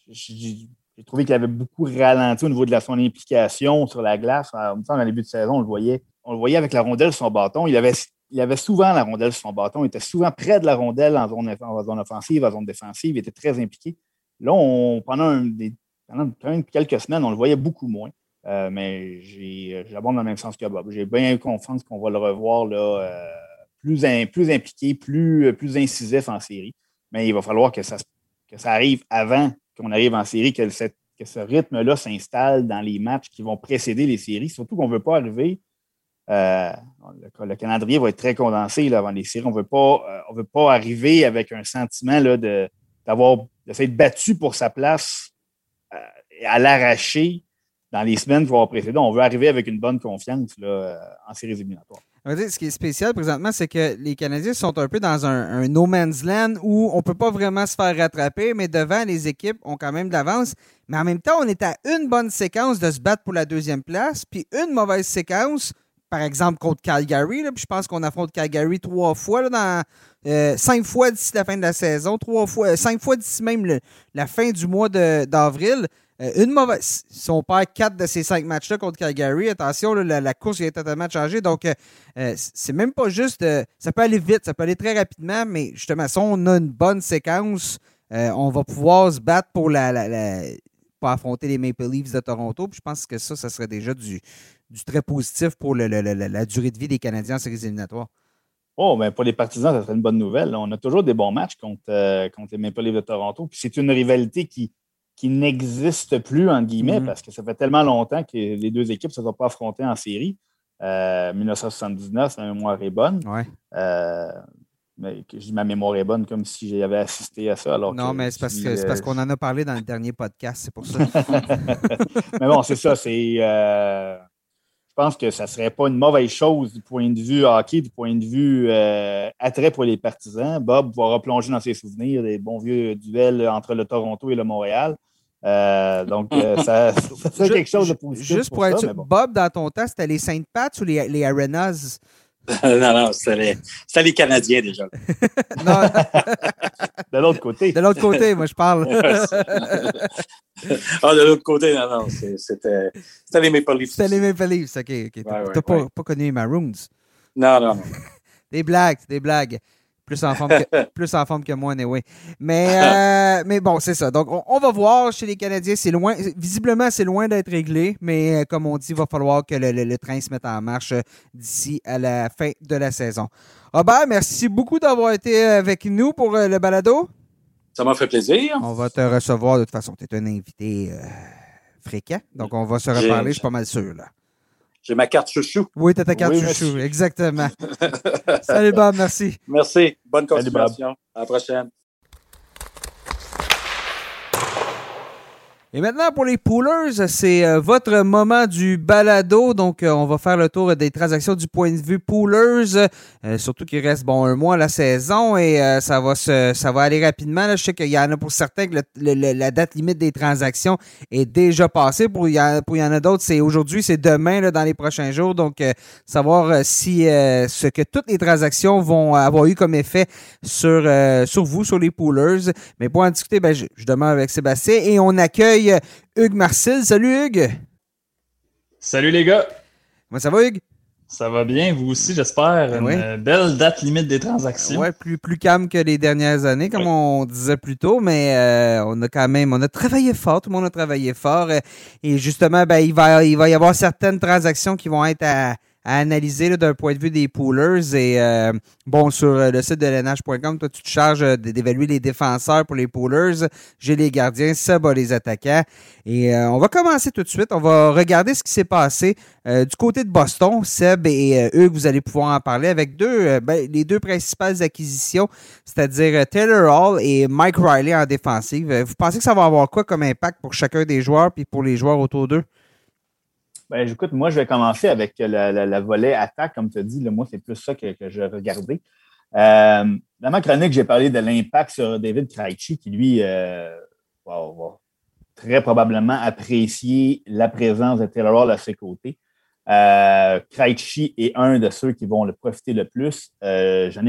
j'ai trouvé qu'il avait beaucoup ralenti au niveau de la, son implication sur la glace. En même temps, dans début de saison, on le voyait. On le voyait avec la rondelle sur son bâton. Il avait il avait souvent la rondelle sur son bâton. Il était souvent près de la rondelle en zone, offensive, en zone défensive. Il était très impliqué. Là, pendant, quelques semaines, on le voyait beaucoup moins. Euh, mais j'abonde dans le même sens que Bob. J'ai bien confiance qu'on va le revoir là, euh, plus, plus impliqué, plus, plus incisif en série. Mais il va falloir que ça, que ça arrive avant qu'on arrive en série, que, que ce rythme-là s'installe dans les matchs qui vont précéder les séries. Surtout qu'on ne veut pas arriver euh, le, calendrier va être très condensé là, avant les séries. On ne veut pas arriver avec un sentiment de, d'avoir d'être battu pour sa place euh, à l'arracher dans les semaines qui vont précéder. On veut arriver avec une bonne confiance là, euh, en séries éliminatoires. Ce qui est spécial présentement, c'est que les Canadiens sont un peu dans un, no man's land où on ne peut pas vraiment se faire rattraper, mais devant, les équipes ont quand même de l'avance. Mais en même temps, on est à une bonne séquence de se battre pour la deuxième place, puis une mauvaise séquence par exemple, contre Calgary. puis je pense qu'on affronte Calgary trois fois, dans, euh, cinq fois d'ici la fin de la saison, trois fois, euh, cinq fois d'ici même la fin du mois d'avril. Euh, une mauvaise. Si on perd quatre de ces cinq matchs-là contre Calgary, attention, la, course est totalement changée. Donc, c'est même pas juste. ça peut aller vite, ça peut aller très rapidement, mais justement, si on a une bonne séquence, on va pouvoir se battre pour la, affronter les Maple Leafs de Toronto. Puis je pense que ça, ça serait déjà du, très positif pour la durée de vie des Canadiens en séries éliminatoires. Oh, mais pour les partisans, ça serait une bonne nouvelle. On a toujours des bons matchs contre, euh, contre les Maple Leafs de Toronto. Puis c'est une rivalité qui, qui n'existe plus, en guillemets, mm-hmm. parce que ça fait tellement longtemps que les deux équipes ne se sont pas affrontées en série. 1979, euh, ma mémoire est bonne. Ouais. Euh, mais je dis ma mémoire est bonne comme si j'avais assisté à ça. Alors non, mais c'est parce, parce qu'on en a parlé dans le dernier podcast, c'est pour ça. *laughs* mais bon, c'est ça. C'est je pense que ça ne serait pas une mauvaise chose du point de vue hockey, du point de vue euh, attrait pour les partisans. Bob va replonger dans ses souvenirs des bons vieux duels entre le Toronto et le Montréal. Euh, donc, euh, *laughs* ça, ça serait quelque chose de positif. Juste pour, être sûr, Bob, dans ton temps, c'était les Saint Pats ou les, les Arenas? *laughs* non, non, c'était les, les, Canadiens déjà. *laughs* non. *laughs* de l'autre côté. De l'autre côté, moi, je parle. ah, de l'autre côté, non, non, c'était les Maple Leafs. C'était les Maple Leafs, OK. ok. Tu n'as pas, pas, connu les Maroons? Non, non, non. des blagues, des blagues. Plus en forme que, *laughs* plus en forme que moi, anyway. Mais, euh, *laughs* mais bon, c'est ça. Donc, on, va voir chez les Canadiens. C'est loin, visiblement, c'est loin d'être réglé. Mais euh, comme on dit, il va falloir que le, train se mette en marche euh, d'ici à la fin de la saison. Robert, merci beaucoup d'avoir été avec nous pour le balado. Ça m'a fait plaisir. On va te recevoir de toute façon. Tu es un invité fréquent. Donc, on va se reparler, je suis pas mal sûr. Là. J'ai ma carte chouchou. Oui, tu as ta carte chouchou, exactement. *laughs* Salut Bob, merci. Merci. Bonne continuation. à la prochaine. Et maintenant, pour les poolers, c'est euh, votre moment du balado. Donc, euh, on va faire le tour des transactions du point de vue poolers. Euh, surtout qu'il reste, bon, un mois à la saison et ça va se, ça va aller rapidement. Je sais qu'il y en a pour certains que la date limite des transactions est déjà passée. Pour, il y, en a d'autres, c'est aujourd'hui, c'est demain, là, dans les prochains jours. Donc, savoir si ce que toutes les transactions vont avoir eu comme effet sur, sur vous, sur les poolers. Mais pour en discuter, ben, je, je demande avec Sébastien et on accueille Hugues Marcel. Salut Hugues. Salut les gars. Comment ça va Hugues? Ça va bien, vous aussi, j'espère. Ben Une belle date limite des transactions. Oui, plus, plus calme que les dernières années, comme on disait plus tôt, mais euh, on a quand même on a travaillé fort, tout le monde a travaillé fort. Euh, et justement, ben, il, va, il va y avoir certaines transactions qui vont être à à analyser d'un point de vue des poolers. Et euh, bon, sur euh, le site de l'NH.com, toi, tu te charges euh, d'évaluer les défenseurs pour les poolers. J'ai les gardiens, ça va les attaquants. Et on va commencer tout de suite. On va regarder ce qui s'est passé du côté de Boston. Seb et Hugues, vous allez pouvoir en parler avec deux, ben, les deux principales acquisitions, c'est-à-dire Taylor Hall et Mike Riley en défensive. Vous pensez que ça va avoir quoi comme impact pour chacun des joueurs puis pour les joueurs autour d'eux? Ben, écoute, moi, je vais commencer avec le, volet attaque, comme tu as dit. moi, c'est plus ça que, je regardais. Euh, dans ma chronique, j'ai parlé de l'impact sur David Krejci, qui, lui, euh, va, très probablement apprécier la présence de Taylor Hall à ses côtés. Euh, Krejci est un de ceux qui vont le profiter le plus. Euh, je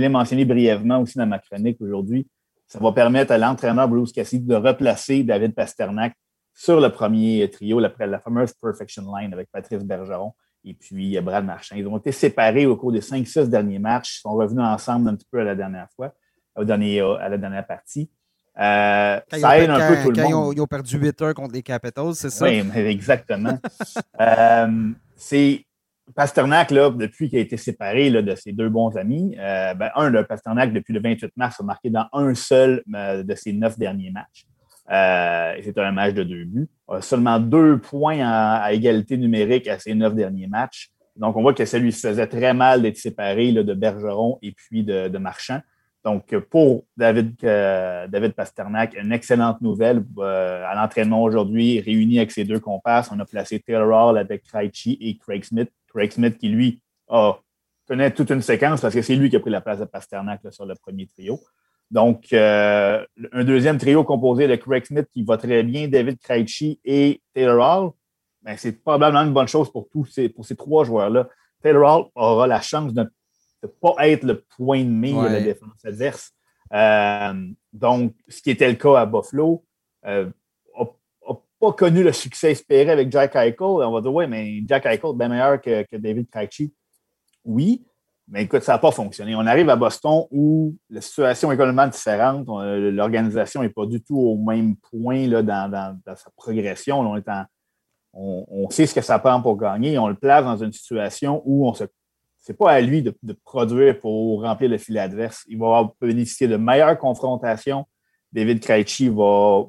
l'ai mentionné brièvement aussi dans ma chronique aujourd'hui. Ça va permettre à l'entraîneur Bruce Cassidy de replacer David Pasternak sur le premier trio, la, la fameuse Perfection Line avec Patrice Bergeron et puis Brad Marchand. Ils ont été séparés au cours des 5-6 derniers matchs. Ils sont revenus ensemble un petit peu à la dernière fois, au dernier, à la dernière partie. Euh, ça aide un peu tout le monde. Ils ont, perdu 8 heures contre les Capitals, c'est ça? Oui, exactement. *laughs* euh, c'est Pasternak, là, depuis qu'il a été séparé là, de ses deux bons amis, euh, ben, un, le Pasternak, depuis le 28 mars, a marqué dans un seul euh, de ses neuf derniers matchs. Euh, C'était un match de deux buts. seulement deux points à égalité numérique à ses neuf derniers matchs. Donc, on voit que ça lui faisait très mal d'être séparé de Bergeron et puis de, Marchand. Donc, pour David, euh, David Pasternak, une excellente nouvelle euh, à l'entraînement aujourd'hui, réuni avec ses deux compasses. On a placé Taylor Hall avec Krejci et Craig Smith. Craig Smith qui, lui, a, connaît toute une séquence parce que c'est lui qui a pris la place de Pasternak sur le premier trio. Donc, euh, un deuxième trio composé de Craig Smith qui va très bien, David Krejci et Taylor Hall, ben, c'est probablement une bonne chose pour tous ces, pour ces trois joueurs-là. Taylor Hall aura la chance de ne pas être le point de mire de la défense adverse. Euh, donc, ce qui était le cas à Buffalo, n'a euh, pas connu le succès espéré avec Jack Eichel. On va dire, oui, mais Jack Eichel est bien meilleur que, que David Krejci. Oui, mais écoute, ça n'a pas fonctionné. On arrive à Boston où la situation est complètement différente. L'organisation n'est pas du tout au même point là, dans, sa progression. on, est on, sait ce que ça prend pour gagner. On le place dans une situation où on se c'est pas à lui de, produire pour remplir le filet adverse. Il va bénéficier de meilleures confrontations. David Krejci va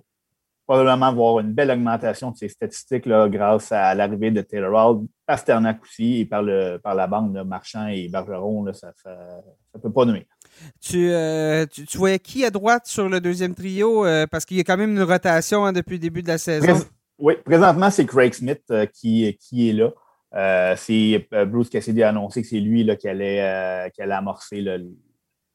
probablement avoir une belle augmentation de ses statistiques là, grâce à l'arrivée de Taylor Hall, Pasternak aussi, et par, le, par la bande de Marchand et Bergeron, là, ça ne peut pas nuire. Euh, tu, tu, voyais qui à droite sur le deuxième trio? Euh, parce qu'il y a quand même une rotation hein, depuis le début de la saison? oui, présentement, c'est Craig Smith euh, qui, qui est là. c'est Bruce Cassidy a annoncé que c'est lui là, qui, allait, allait amorcer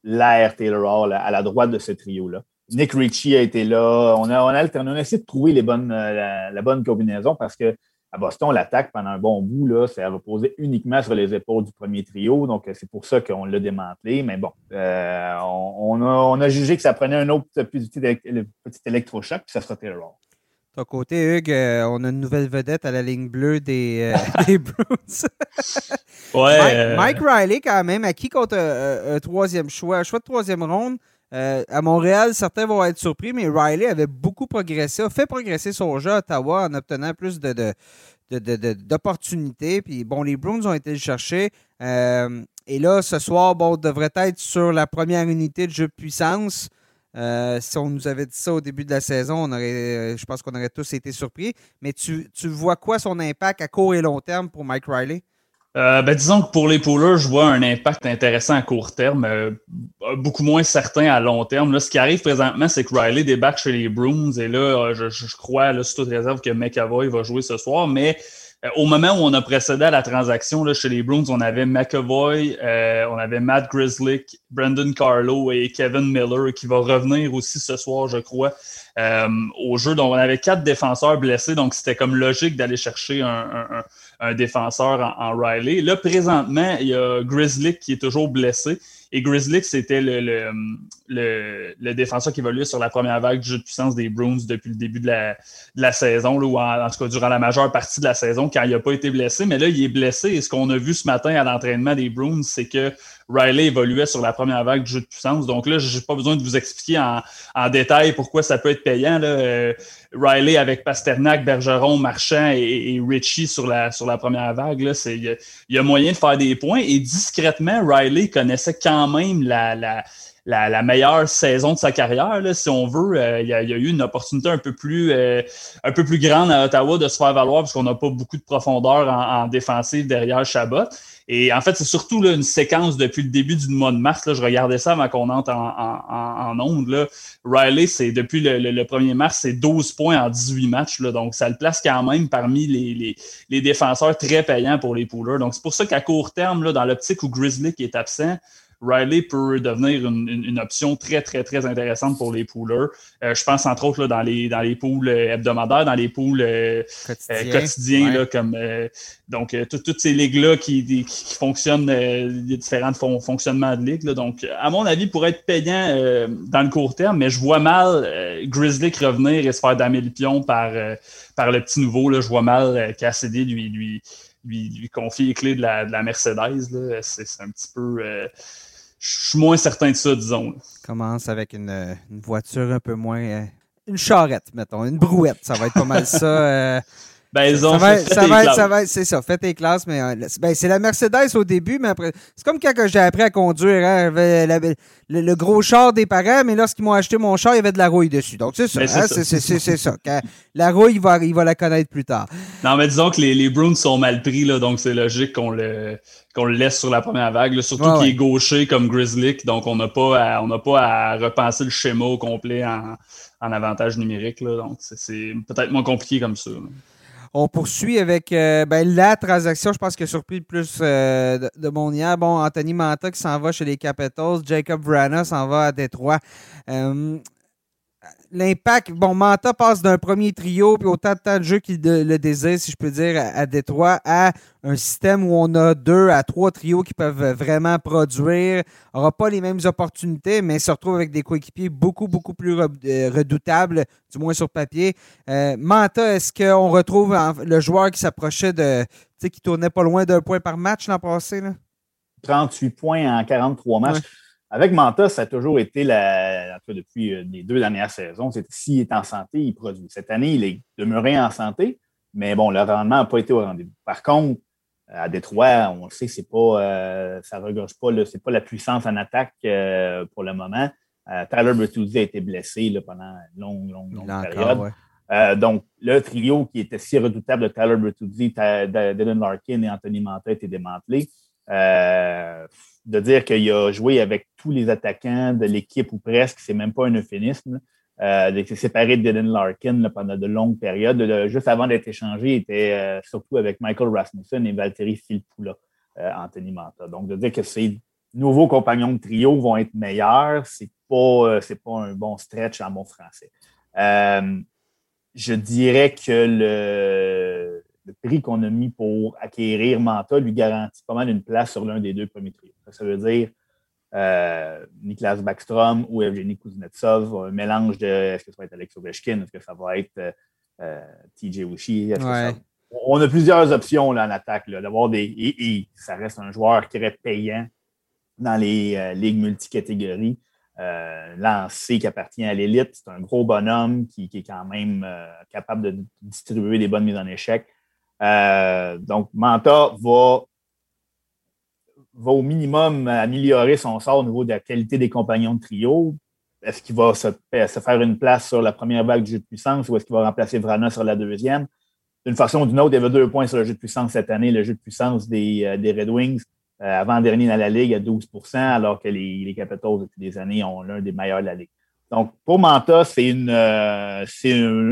l'air Taylor Hall à la droite de ce trio-là. Nick Ritchie a été là. On a, on a, on a essayé de trouver les bonnes, la, bonne combinaison parce que à Boston, l'attaque pendant un bon bout, là, ça reposait uniquement sur les épaules du premier trio. Donc, c'est pour ça qu'on l'a démantelé. Mais bon, euh, on, a, jugé que ça prenait un autre petit, petit électrochoc, puis ça sera Taylor De ton côté, Hugues, euh, on a une nouvelle vedette à la ligne bleue des, euh, *laughs* des Bruins. ouais, Mike, Riley, quand même, acquis contre un troisième choix, un choix de troisième ronde. À Montréal, certains vont être surpris, mais Riley avait beaucoup progressé, a fait progresser son jeu à Ottawa en obtenant plus de, d'opportunités. Puis bon, les Bruins ont été le chercher. Euh, et là, ce soir, bon, devrait être sur la première unité de jeu de puissance. Euh, si on nous avait dit ça au début de la saison, on aurait, je pense qu'on aurait tous été surpris. Mais tu, tu vois quoi son impact à court et long terme pour Mike Riley? Euh, ben, disons que pour les poolers, je vois un impact intéressant à court terme, euh, beaucoup moins certain à long terme. Là, ce qui arrive présentement, c'est que Riley débarque chez les Bruins et là, euh, je, crois, là, sous toute réserve, que McAvoy va jouer ce soir, mais au moment où on a précédé à la transaction là, chez les Bruins, on avait McAvoy, on avait Matt Grizzlick, Brendan Carlo et Kevin Miller qui va revenir aussi ce soir, je crois, au jeu. Donc, on avait quatre défenseurs blessés, donc c'était comme logique d'aller chercher un un défenseur en, Riley. Là, présentement, il y a Grizzly qui est toujours blessé. Et Grizzly, c'était le, le, le, défenseur qui évoluait sur la première vague du jeu de puissance des Bruins depuis le début de la, la saison, ou en, tout cas durant la majeure partie de la saison, quand il n'a pas été blessé. Mais là, il est blessé. Et ce qu'on a vu ce matin à l'entraînement des Bruins, c'est que Riley évoluait sur la première vague du jeu de puissance. Donc là, je n'ai pas besoin de vous expliquer en, en, détail pourquoi ça peut être payant. Là. Euh, Riley avec Pasternak, Bergeron, Marchand et, Richie sur la, sur la première vague, il y, a moyen de faire des points. Et discrètement, Riley connaissait quand même la, la, la, meilleure saison de sa carrière, là, si on veut. Euh, il, y a, eu une opportunité un peu plus euh, un peu plus grande à Ottawa de se faire valoir parce qu'on n'a pas beaucoup de profondeur en, en défensive derrière Chabot. Et en fait, c'est surtout là, une séquence depuis le début du mois de mars. Là, je regardais ça avant qu'on entre en, en, en onde. Là. Riley, c'est depuis le, le, 1er mars, c'est 12 points en 18 matchs. Là, donc, ça le place quand même parmi les, les, les défenseurs très payants pour les poolers. Donc, c'est pour ça qu'à court terme, là, dans l'optique où Grizzly qui est absent, Riley peut devenir une, option très, très, très intéressante pour les poolers. Euh, je pense entre autres là, dans, les, dans les pools euh, hebdomadaires, dans les pools euh, quotidiens, comme donc toutes ces ligues-là qui, qui, fonctionnent, les différents fonctionnements de ligues. donc, à mon avis, pour être payant dans le court terme, mais je vois mal Grizzly revenir et se faire damer le pion par, par le petit nouveau. Là, je vois mal Cassidy lui, lui, lui, lui confier les clés de la, de la Mercedes. C'est un petit peu je suis moins certain de ça, disons. Commence avec une, voiture un peu moins. Euh, une charrette, mettons, une brouette. Ça va être pas mal ça. *laughs* Euh, ben, ils ont ça, va, ça, va, c'est ça, fais tes classes, mais euh, ben, c'est la Mercedes au début, mais après, c'est comme quand j'ai appris à conduire, hein, le, gros char des parents, mais lorsqu'ils m'ont acheté mon char, il y avait de la rouille dessus. Donc, c'est ça, hein, c'est ça. la rouille, il va, il va la connaître plus tard. Non, mais disons que les, les Bruins sont mal pris, là, donc c'est logique qu'on le, qu'on le laisse sur la première vague, surtout qu'il est gaucher comme Grizzly, donc on n'a pas, à, pas à repenser le schéma au complet en, en avantage numérique, là, donc c'est peut-être moins compliqué comme ça. On poursuit avec euh, ben, la transaction, je pense, qui a surpris le plus euh, de, de, hier. Bon, Anthony Manta qui s'en va chez les Capitals, Jacob Vrana s'en va à Détroit. Euh, l'impact, bon, Manta passe d'un premier trio, puis autant de temps de jeu qu'il le désire, si je peux dire, à, Détroit, à un système où on a deux à trois trios qui peuvent vraiment produire, n'aura pas les mêmes opportunités, mais se retrouve avec des coéquipiers beaucoup, beaucoup plus euh, redoutables, du moins sur papier. Euh, Manta, est-ce qu'on retrouve le joueur qui s'approchait de, tu sais, qui tournait pas loin d'un point par match l'an passé? Là? 38 points en 43 matchs. Avec Manta, ça a toujours été, la, en tout cas depuis euh, les deux dernières saisons, s'il est en santé, il produit. Cette année, il est demeuré en santé, mais bon, le rendement n'a pas été au rendez-vous. Par contre, à Détroit, on le sait, c'est pas, euh, ça ne regorge pas, c'est pas la puissance en attaque euh, pour le moment. Tyler Bertuzzi a été blessé là, pendant une longue, longue, longue période. donc, le trio qui était si redoutable de Tyler Bertuzzi, Dylan Larkin et Anthony Manta a été démantelé. Euh, de dire qu'il a joué avec tous les attaquants de l'équipe ou presque, c'est même pas un euphémisme. euh, s'est séparé de Dylan Larkin pendant de longues périodes. juste avant d'être échangé, il était surtout avec Michael Rasmussen et Valtteri Filppula, Anthony Manta. Donc, de dire que ces nouveaux compagnons de trio vont être meilleurs, c'est pas, pas un bon stretch en bon français. je dirais que le, le prix qu'on a mis pour acquérir Manta lui garantit pas mal une place sur l'un des deux premiers trios. Ça veut dire euh, Niklas Backstrom ou Evgeny Kuznetsov, un mélange de est-ce que ça va être Alex Ovechkin, est-ce que ça va être euh, euh, TJ Wushi? On a plusieurs options là, en attaque, d'avoir des. Et, ça reste un joueur très payant dans les ligues multicatégories. lancé qui appartient à l'élite. C'est un gros bonhomme qui, qui est quand même capable de distribuer des bonnes mises en échec. Euh, donc, Manta va, va au minimum améliorer son sort au niveau de la qualité des compagnons de trio. Est-ce qu'il va se, faire une place sur la première vague du jeu de puissance ou est-ce qu'il va remplacer Vrana sur la deuxième? D'une façon ou d'une autre, il y avait deux points sur le jeu de puissance cette année, le jeu de puissance des, euh, Red Wings. Euh, avant-dernier dans la Ligue à 12% alors que les, Capitals, depuis des années, ont l'un des meilleurs de la Ligue. Donc, pour Manta, c'est un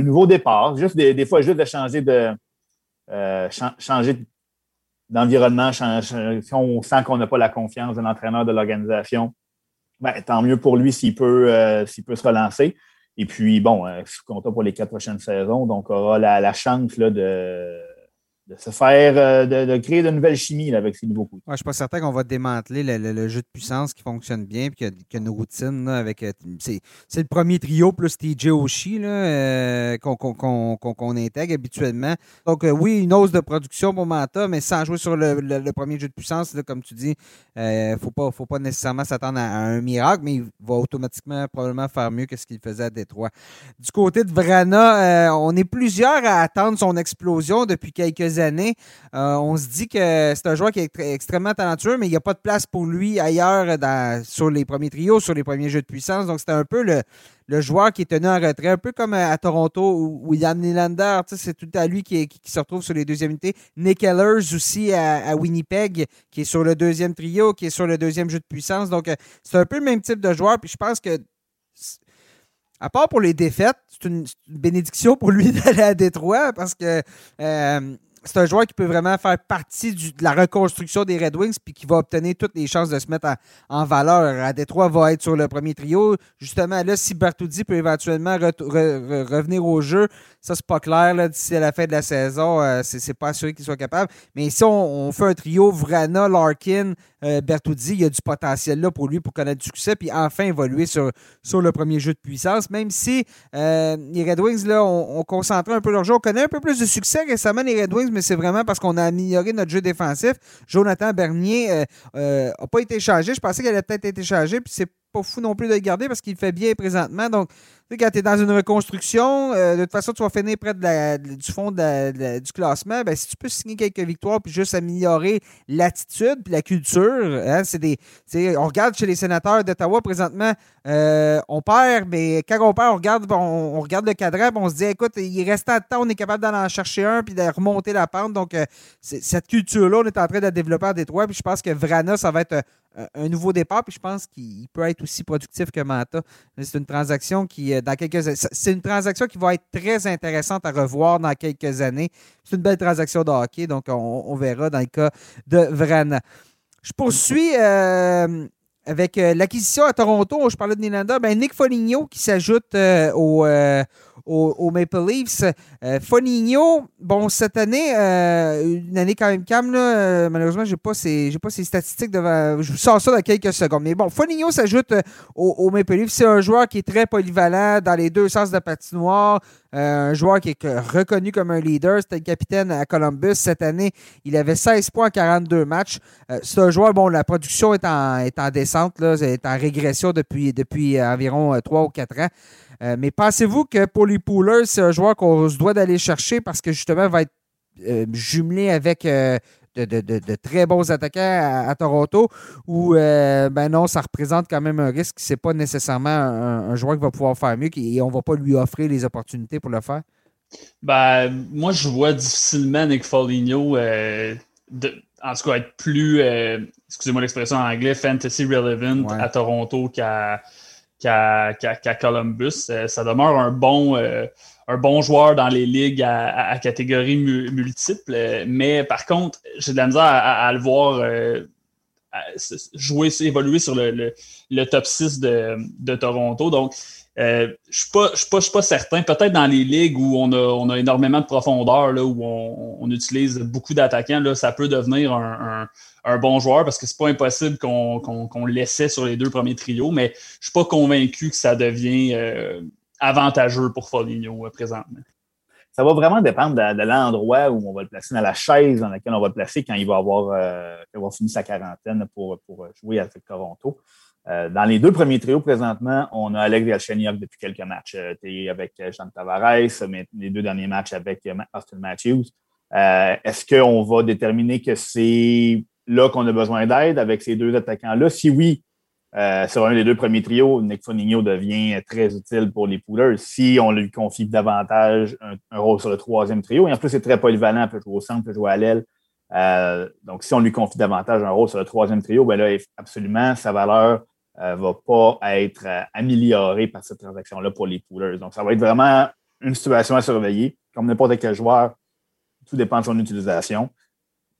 nouveau départ. Juste des fois, juste de changer de, euh, changer d'environnement, si on sent qu'on n'a pas la confiance de l'entraîneur de l'organisation, ben, tant mieux pour lui s'il peut, euh, peut se relancer. Et puis, bon, euh, compte pour les quatre prochaines saisons, donc aura la, la chance là, de, de se faire, euh, de, créer de nouvelles chimies avec ces nouveaux coups. je ne suis pas certain qu'on va démanteler le, jeu de puissance qui fonctionne bien, puis qu'il y, a une routine avec. Euh, c'est, le premier trio plus TJ Oshie euh, qu'on, intègre habituellement. Donc, oui, une hausse de production pour Manta, mais sans jouer sur le, premier jeu de puissance, comme tu dis, il ne faut pas, faut pas nécessairement s'attendre à, un miracle, mais il va automatiquement probablement faire mieux que ce qu'il faisait à Détroit. Du côté de Vrana, on est plusieurs à attendre son explosion depuis quelques années. Euh, on se dit que c'est un joueur qui est extrêmement talentueux, mais il n'y a pas de place pour lui ailleurs sur les premiers trios, sur les premiers jeux de puissance. Donc, c'était un peu le, joueur qui est tenu en retrait, un peu comme à, Toronto où William Nylander, c'est tout à lui qui, se retrouve sur les deuxièmes unités. Nick Ellers aussi à, Winnipeg, qui est sur le deuxième trio, qui est sur le deuxième jeu de puissance. Donc, euh, c'est un peu le même type de joueur. Puis je pense que à part pour les défaites, c'est une, bénédiction pour lui *laughs* d'aller à Détroit parce que euh, c'est un joueur qui peut vraiment faire partie de la reconstruction des Red Wings puis qui va obtenir toutes les chances de se mettre en valeur. À Détroit va être sur le premier trio. Justement, là, si Bertoudi peut éventuellement revenir au jeu, ça, c'est pas clair. D'ici la fin de la saison, euh, c'est pas assuré qu'il soit capable. Mais si on, fait un trio Vrana, Larkin, euh, Bertoudi, il y a du potentiel là pour lui pour connaître du succès puis enfin évoluer sur, sur le premier jeu de puissance. Même si euh, les Red Wings là, ont, ont concentré un peu leur jeu. On connaît un peu plus de succès récemment, les Red Wings mais c'est vraiment parce qu'on a amélioré notre jeu défensif. Jonathan Bernier n'a euh, euh, pas été changé. Je pensais qu'il allait peut-être être changé, puis c'est pas fou non plus de le garder parce qu'il fait bien présentement. Donc, quand tu es dans une reconstruction, euh, de toute façon, tu vas finir près du fond du classement. Ben, si tu peux signer quelques victoires puis juste améliorer l'attitude puis la culture, hein, c'est des. On regarde chez les sénateurs d'Ottawa présentement, euh, on perd, mais quand on perd, on regarde, on, regarde le cadran on se dit écoute, il reste de temps, on est capable d'en chercher un puis de remonter la pente. Donc, euh, cette culture-là, on est en train de développer à Détroit. Puis je pense que Vrana, ça va être un nouveau départ. Puis je pense qu'il peut être aussi productif que Mata. C'est une transaction qui dans quelques C'est une transaction qui va être très intéressante à revoir dans quelques années. C'est une belle transaction de hockey, donc on, verra dans le cas de Vrana. Je poursuis euh, avec euh, l'acquisition à Toronto. Je parlais de Nylander. Ben, Nick Foligno qui s'ajoute euh, au aux, Maple Leafs. Euh, Fonigno, bon, cette année, euh, une année quand même calme, là, euh, malheureusement, je n'ai pas, ses, pas ses statistiques devant. Je vous sors ça dans quelques secondes. Mais bon, Fonigno s'ajoute aux, Maple Leafs. C'est un joueur qui est très polyvalent dans les deux sens de patinoire. un joueur qui est reconnu comme un leader. C'était le capitaine à Columbus cette année. Il avait 16 points en 42 matchs. c'est un joueur, bon, la production est en, est en descente, là, est en régression depuis, depuis environ 3 ou 4 ans. Euh, mais pensez-vous que pour les poolers, c'est un joueur qu'on se doit d'aller chercher parce que justement, il va être euh, jumelé avec euh, de, très bons attaquants à, Toronto ou ben non, ça représente quand même un risque. C'est pas nécessairement un, joueur qui va pouvoir faire mieux et on va pas lui offrir les opportunités pour le faire? Ben, moi, je vois difficilement Nick Foligno en tout cas être plus, excusez-moi l'expression en anglais, fantasy relevant à Toronto qu'à qu'à Columbus. ça demeure un bon, un bon joueur dans les ligues à, catégorie multiple, mais par contre, j'ai de la misère à, le voir jouer, évoluer sur le, top 6 de, Toronto. Donc, euh, je ne suis, pas certain. Peut-être dans les ligues où on a, énormément de profondeur, là, où on, utilise beaucoup d'attaquants, ça peut devenir un, bon joueur parce que c'est pas impossible qu'on le laissait sur les deux premiers trios, mais je suis pas convaincu que ça devient euh, avantageux pour Foligno euh, présentement ça va vraiment dépendre de, l'endroit où on va le placer, dans la chaise dans laquelle on va le placer quand il va avoir, euh, fini sa quarantaine pour, pour jouer avec Toronto. Euh, dans les deux premiers trios présentement, on a Alex Galchenyuk depuis quelques matchs. Euh, avec euh, Jean Tavares, mais les deux derniers matchs avec Austin Matthews. Est-ce qu'on va déterminer que c'est là qu'on a besoin d'aide avec ces deux attaquants-là? Si oui, sur un des deux premiers trios, Nick Foligno devient très utile pour les poolers. Si on lui confie davantage un, rôle sur le troisième trio, et en plus, c'est très polyvalent, peut jouer au centre, peut jouer à l'aile. Donc, si on lui confie davantage un rôle sur le troisième trio, ben là, absolument, sa valeur ne euh, va pas être améliorée par cette transaction-là pour les poolers. Donc, ça va être vraiment une situation à surveiller. Comme n'importe quel joueur, tout dépend de son utilisation.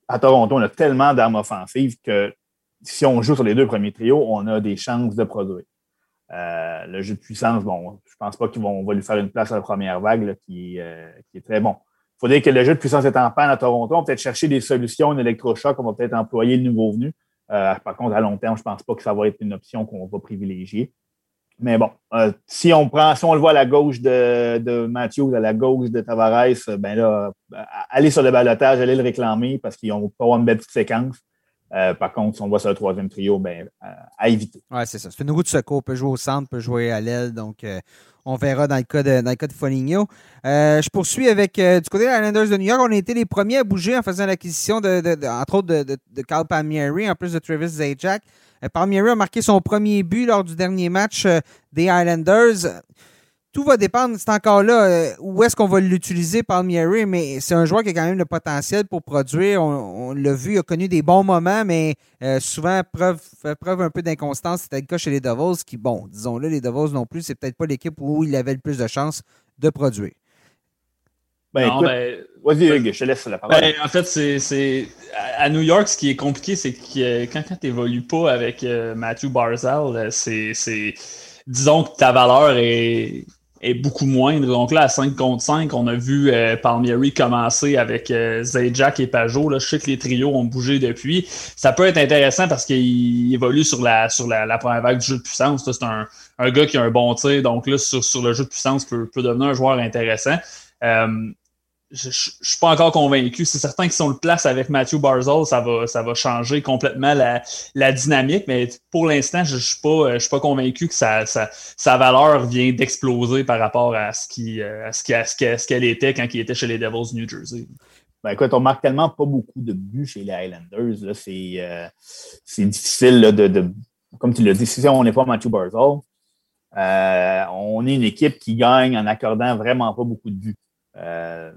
À Toronto, on a tellement d'armes offensives que si on joue sur les deux premiers trios, on a des chances de produire. Euh, le jeu de puissance, bon, je pense pas qu'on va lui faire une place à la première vague qui, euh, qui, est très bon. Il faudrait que le jeu de puissance est en panne à Toronto. On va peut-être chercher des solutions, un électrochoc, on va peut-être employer le nouveau venu. Euh, par contre, à long terme, je ne pense pas que ça va être une option qu'on va privilégier. Mais bon, si on prend, si on le voit à la gauche de, de Matthews, à la gauche de Tavares, ben là, aller sur le balotage, aller le réclamer parce qu'ils ont pas une belle petite séquence. Euh, par contre, si on voit sur le troisième trio, ben, euh, à éviter. Oui, c'est ça. C'est une roue de secours. peut jouer au centre, peut jouer à l'aile. Donc, euh, on verra dans le cas de, dans le cas de Foligno. je poursuis avec du côté des Islanders de New York. On a été les premiers à bouger en faisant l'acquisition, de, entre autres, de, de, Carl Palmieri, en plus de Travis Zajac. Palmieri a marqué son premier but lors du dernier match des Islanders tout va dépendre, c'est encore là, euh, où est-ce qu'on va l'utiliser, Palmieri, mais c'est un joueur qui a quand même le potentiel pour produire. On, l'a vu, il a connu des bons moments, mais euh, souvent preuve, fait preuve un peu d'inconstance. C'était le cas chez les Devils, qui, bon, disons-le, les Devils non plus, c'est peut-être pas l'équipe où il avait le plus de chances de produire. Ben, écoute, ben, vas-y, je te laisse la parole. Ben, en fait, c'est à New York, ce qui est compliqué, c'est que quand, quand tu n'évolues pas avec euh, Matthew Barzal, c'est disons que ta valeur est est beaucoup moindre. Donc là, à 5 contre 5, on a vu euh, Palmieri commencer avec euh, Zajac et Pajot. Là, je sais que les trios ont bougé depuis. Ça peut être intéressant parce qu'il évolue sur la sur la, première vague du jeu de puissance. C'est un, un, gars qui a un bon tir. Donc là, sur, sur le jeu de puissance, peut, peut devenir un joueur intéressant. Euh, je ne suis pas encore convaincu. C'est certain que si on le place avec Matthew Barzell, ça va, ça va changer complètement la, dynamique, mais pour l'instant, je ne suis, pas, suis pas convaincu que sa, valeur vient d'exploser par rapport à ce qu'elle était quand il était chez les Devils New Jersey. Ben écoute, on marque tellement pas beaucoup de buts chez les Highlanders. Euh, c'est difficile de, Comme tu l'as dit, si on n'est pas Matthew Barzell, euh, on est une équipe qui gagne en accordant vraiment pas beaucoup de buts. Euh,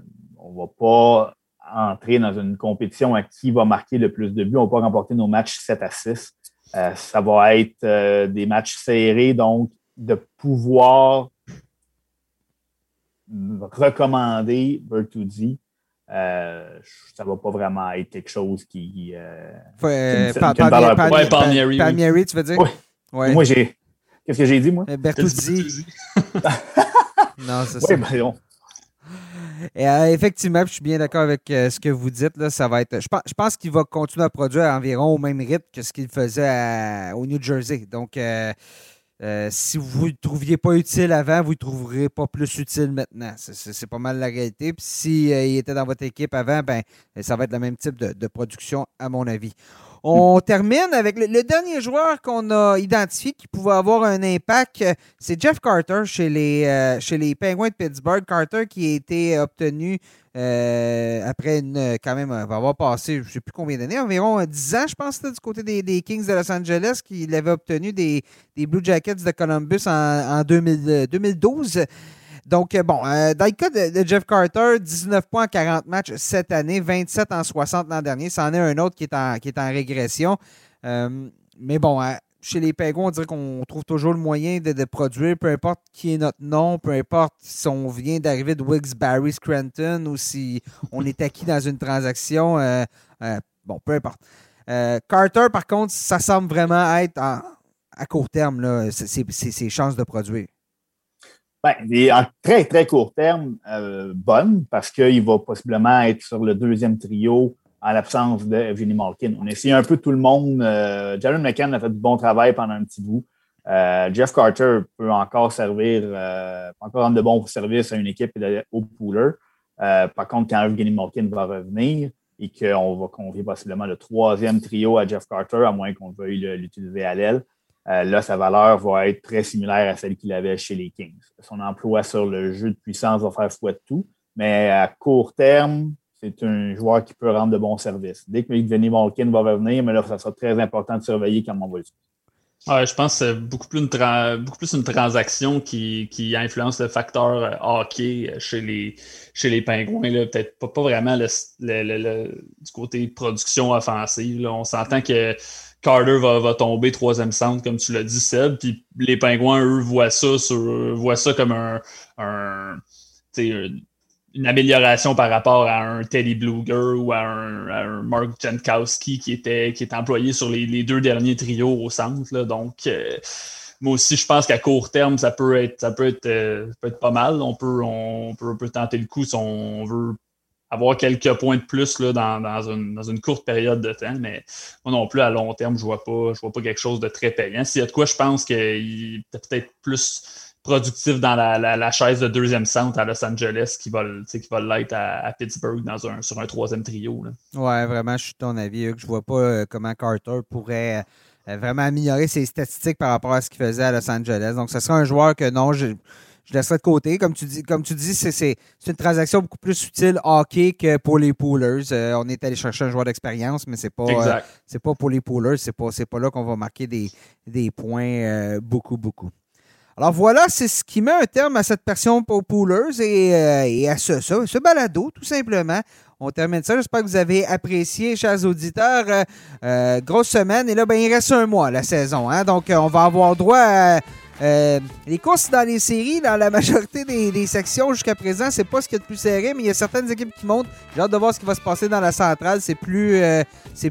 va pas entrer dans une compétition à qui va marquer le plus de buts. On va pas remporter nos matchs 7 à 6. Euh, ça va être euh, des matchs serrés, donc de pouvoir recommander Bertuzzi, euh, ça ne va pas vraiment être quelque chose qui. Palmieri, tu veux dire? Oui. Moi, j'ai. Qu'est-ce que j'ai dit, moi? Bertuzzi. *laughs* non, c'est ça. Ben, euh, effectivement, je suis bien d'accord avec euh, ce que vous dites. Là, ça va être, je, pense, qu'il va continuer à produire environ au même rythme que ce qu'il faisait au New Jersey. Donc, euh, si vous ne le trouviez pas utile avant, vous ne le trouverez pas plus utile maintenant. C'est pas mal la réalité. Puis s'il était dans votre équipe avant, ben, ça va être le même type de production, à mon avis. On termine avec le, dernier joueur qu'on a identifié qui pouvait avoir un impact. C'est Jeff Carter chez les, euh, chez les Penguins de Pittsburgh. Carter qui a été obtenu euh, après quand même, va avoir passé, je ne sais plus combien d'années, environ 10 ans, je pense, du côté des, Kings de Los Angeles, qu'il avait obtenu des, Blue Jackets de Columbus en 2012. Donc, euh, bon, euh, dans le cas de, Jeff Carter, 19 points en 40 matchs cette année, 27 en 60 l'an dernier. C'en est un autre qui est en, qui est en régression. Euh, mais bon, chez les Pingouins, on dirait qu'on trouve toujours le moyen de, produire, peu importe qui est notre nom, peu importe si on vient d'arriver de Wilkes-Barre, Scranton ou si on est acquis dans une transaction. Bon, peu importe. Carter, par contre, ça semble vraiment être à court terme, ses chances de produire. Ben, en très, très court terme, bonne, parce qu'il va possiblement être sur le deuxième trio en l'absence de Vinnie Malkin. On a essayé un peu tout le monde. Euh, Jaron McCann a fait du bon travail pendant un petit bout. Euh, Jeff Carter peut encore servir, euh, encore rendre de bons services à une équipe au pooler. par contre, quand Vinnie Malkin va revenir et qu'on va convier possiblement le troisième trio à Jeff Carter, à moins qu'on veuille l'utiliser à l'aile, là, sa valeur va être très similaire à celle qu'il avait chez les Kings. Son emploi sur le jeu de puissance va faire foi de tout, mais à court terme, c'est un joueur qui peut rendre de bons services. Dès que Vinny Malkin va revenir, mais là, ça sera très important de surveiller comment on va le je pense que c'est beaucoup plus une, beaucoup plus une transaction qui, influence le facteur euh, hockey chez les, chez les Pingouins. Peut-être pas, vraiment le, du côté production offensive. On s'entend que Carter va, tomber troisième centre, comme tu l'as dit, Seb. Puis les Pingouins, eux, voient ça, voient ça comme un, un une amélioration par rapport à un Teddy Bluger ou à un, Mark Jankowski qui était, est employé sur les, deux derniers trios au centre. Donc, euh, moi aussi, je pense qu'à court terme, ça peut être, peut euh, peut pas mal. On peut, on, peut, tenter le coup si on veut avoir quelques points de plus là, dans, une, courte période de temps, mais moi non plus, à long terme, je ne vois, pas, vois pas quelque chose de très payant. S'il y a de quoi, je pense qu'il peut-être plus productif dans la, chaise de deuxième centre à Los Angeles qui va, qui va l'être à, Pittsburgh dans un, sur un troisième trio. Là. Ouais, vraiment, je suis ton avis. Je vois pas euh, comment Carter pourrait euh, vraiment améliorer ses statistiques par rapport à ce qu'il faisait à Los Angeles. Donc, ce serait un joueur que non, je, je laisserais de côté. Comme tu dis, comme tu dis c'est une transaction beaucoup plus utile hockey que pour les poolers. Euh, on est allé chercher un joueur d'expérience, mais c'est pas c'est pas pour les poolers. C'est pas, pas là qu'on va marquer des, des points beaucoup, beaucoup. Alors voilà, c'est ce qui met un terme à cette passion pour Poolers et, euh, à ce, ce, balado, tout simplement. On termine ça. J'espère que vous avez apprécié, chers auditeurs. Euh, euh, grosse semaine. Et là, ben, il reste un mois, la saison. Hein? Donc, on va avoir droit à euh, les courses dans les séries, dans la majorité des, sections jusqu'à présent, c'est pas ce qui est le plus serré, mais il y a certaines équipes qui montent. J'ai hâte de voir ce qui va se passer dans la centrale. C'est plus, euh,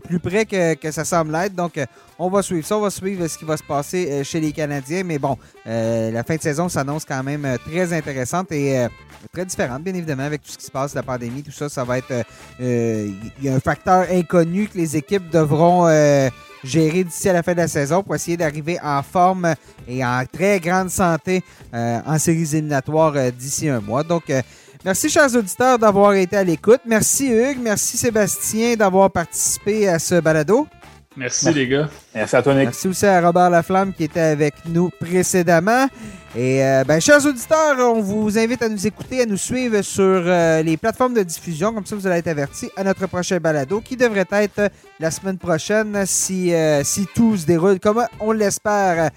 plus près que, ça semble être. Donc, euh, on va suivre ça. On va suivre ce qui va se passer chez les Canadiens. Mais bon, la fin de saison s'annonce quand même très intéressante et très différente, bien évidemment, avec tout ce qui se passe, la pandémie, tout ça. Ça va être. Il y a un facteur inconnu que les équipes devront gérer d'ici à la fin de la saison pour essayer d'arriver en forme et en très grande santé euh, en séries éliminatoires euh, d'ici un mois. Donc, euh, merci, chers auditeurs, d'avoir été à l'écoute. Merci, Hugues. Merci, Sébastien, d'avoir participé à ce balado. Merci, les gars. Merci à toi, Nick. Merci aussi à Robert Laflamme qui était avec nous précédemment. Et euh, ben, chers auditeurs, on vous invite à nous écouter, à nous suivre sur euh, les plateformes de diffusion. Comme ça, vous allez être avertis à notre prochain balado qui devrait être la semaine prochaine si, euh, si tout se déroule comme on l'espère.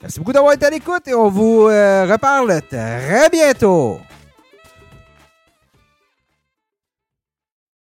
Merci beaucoup d'avoir été à l'écoute et on vous reparle très bientôt.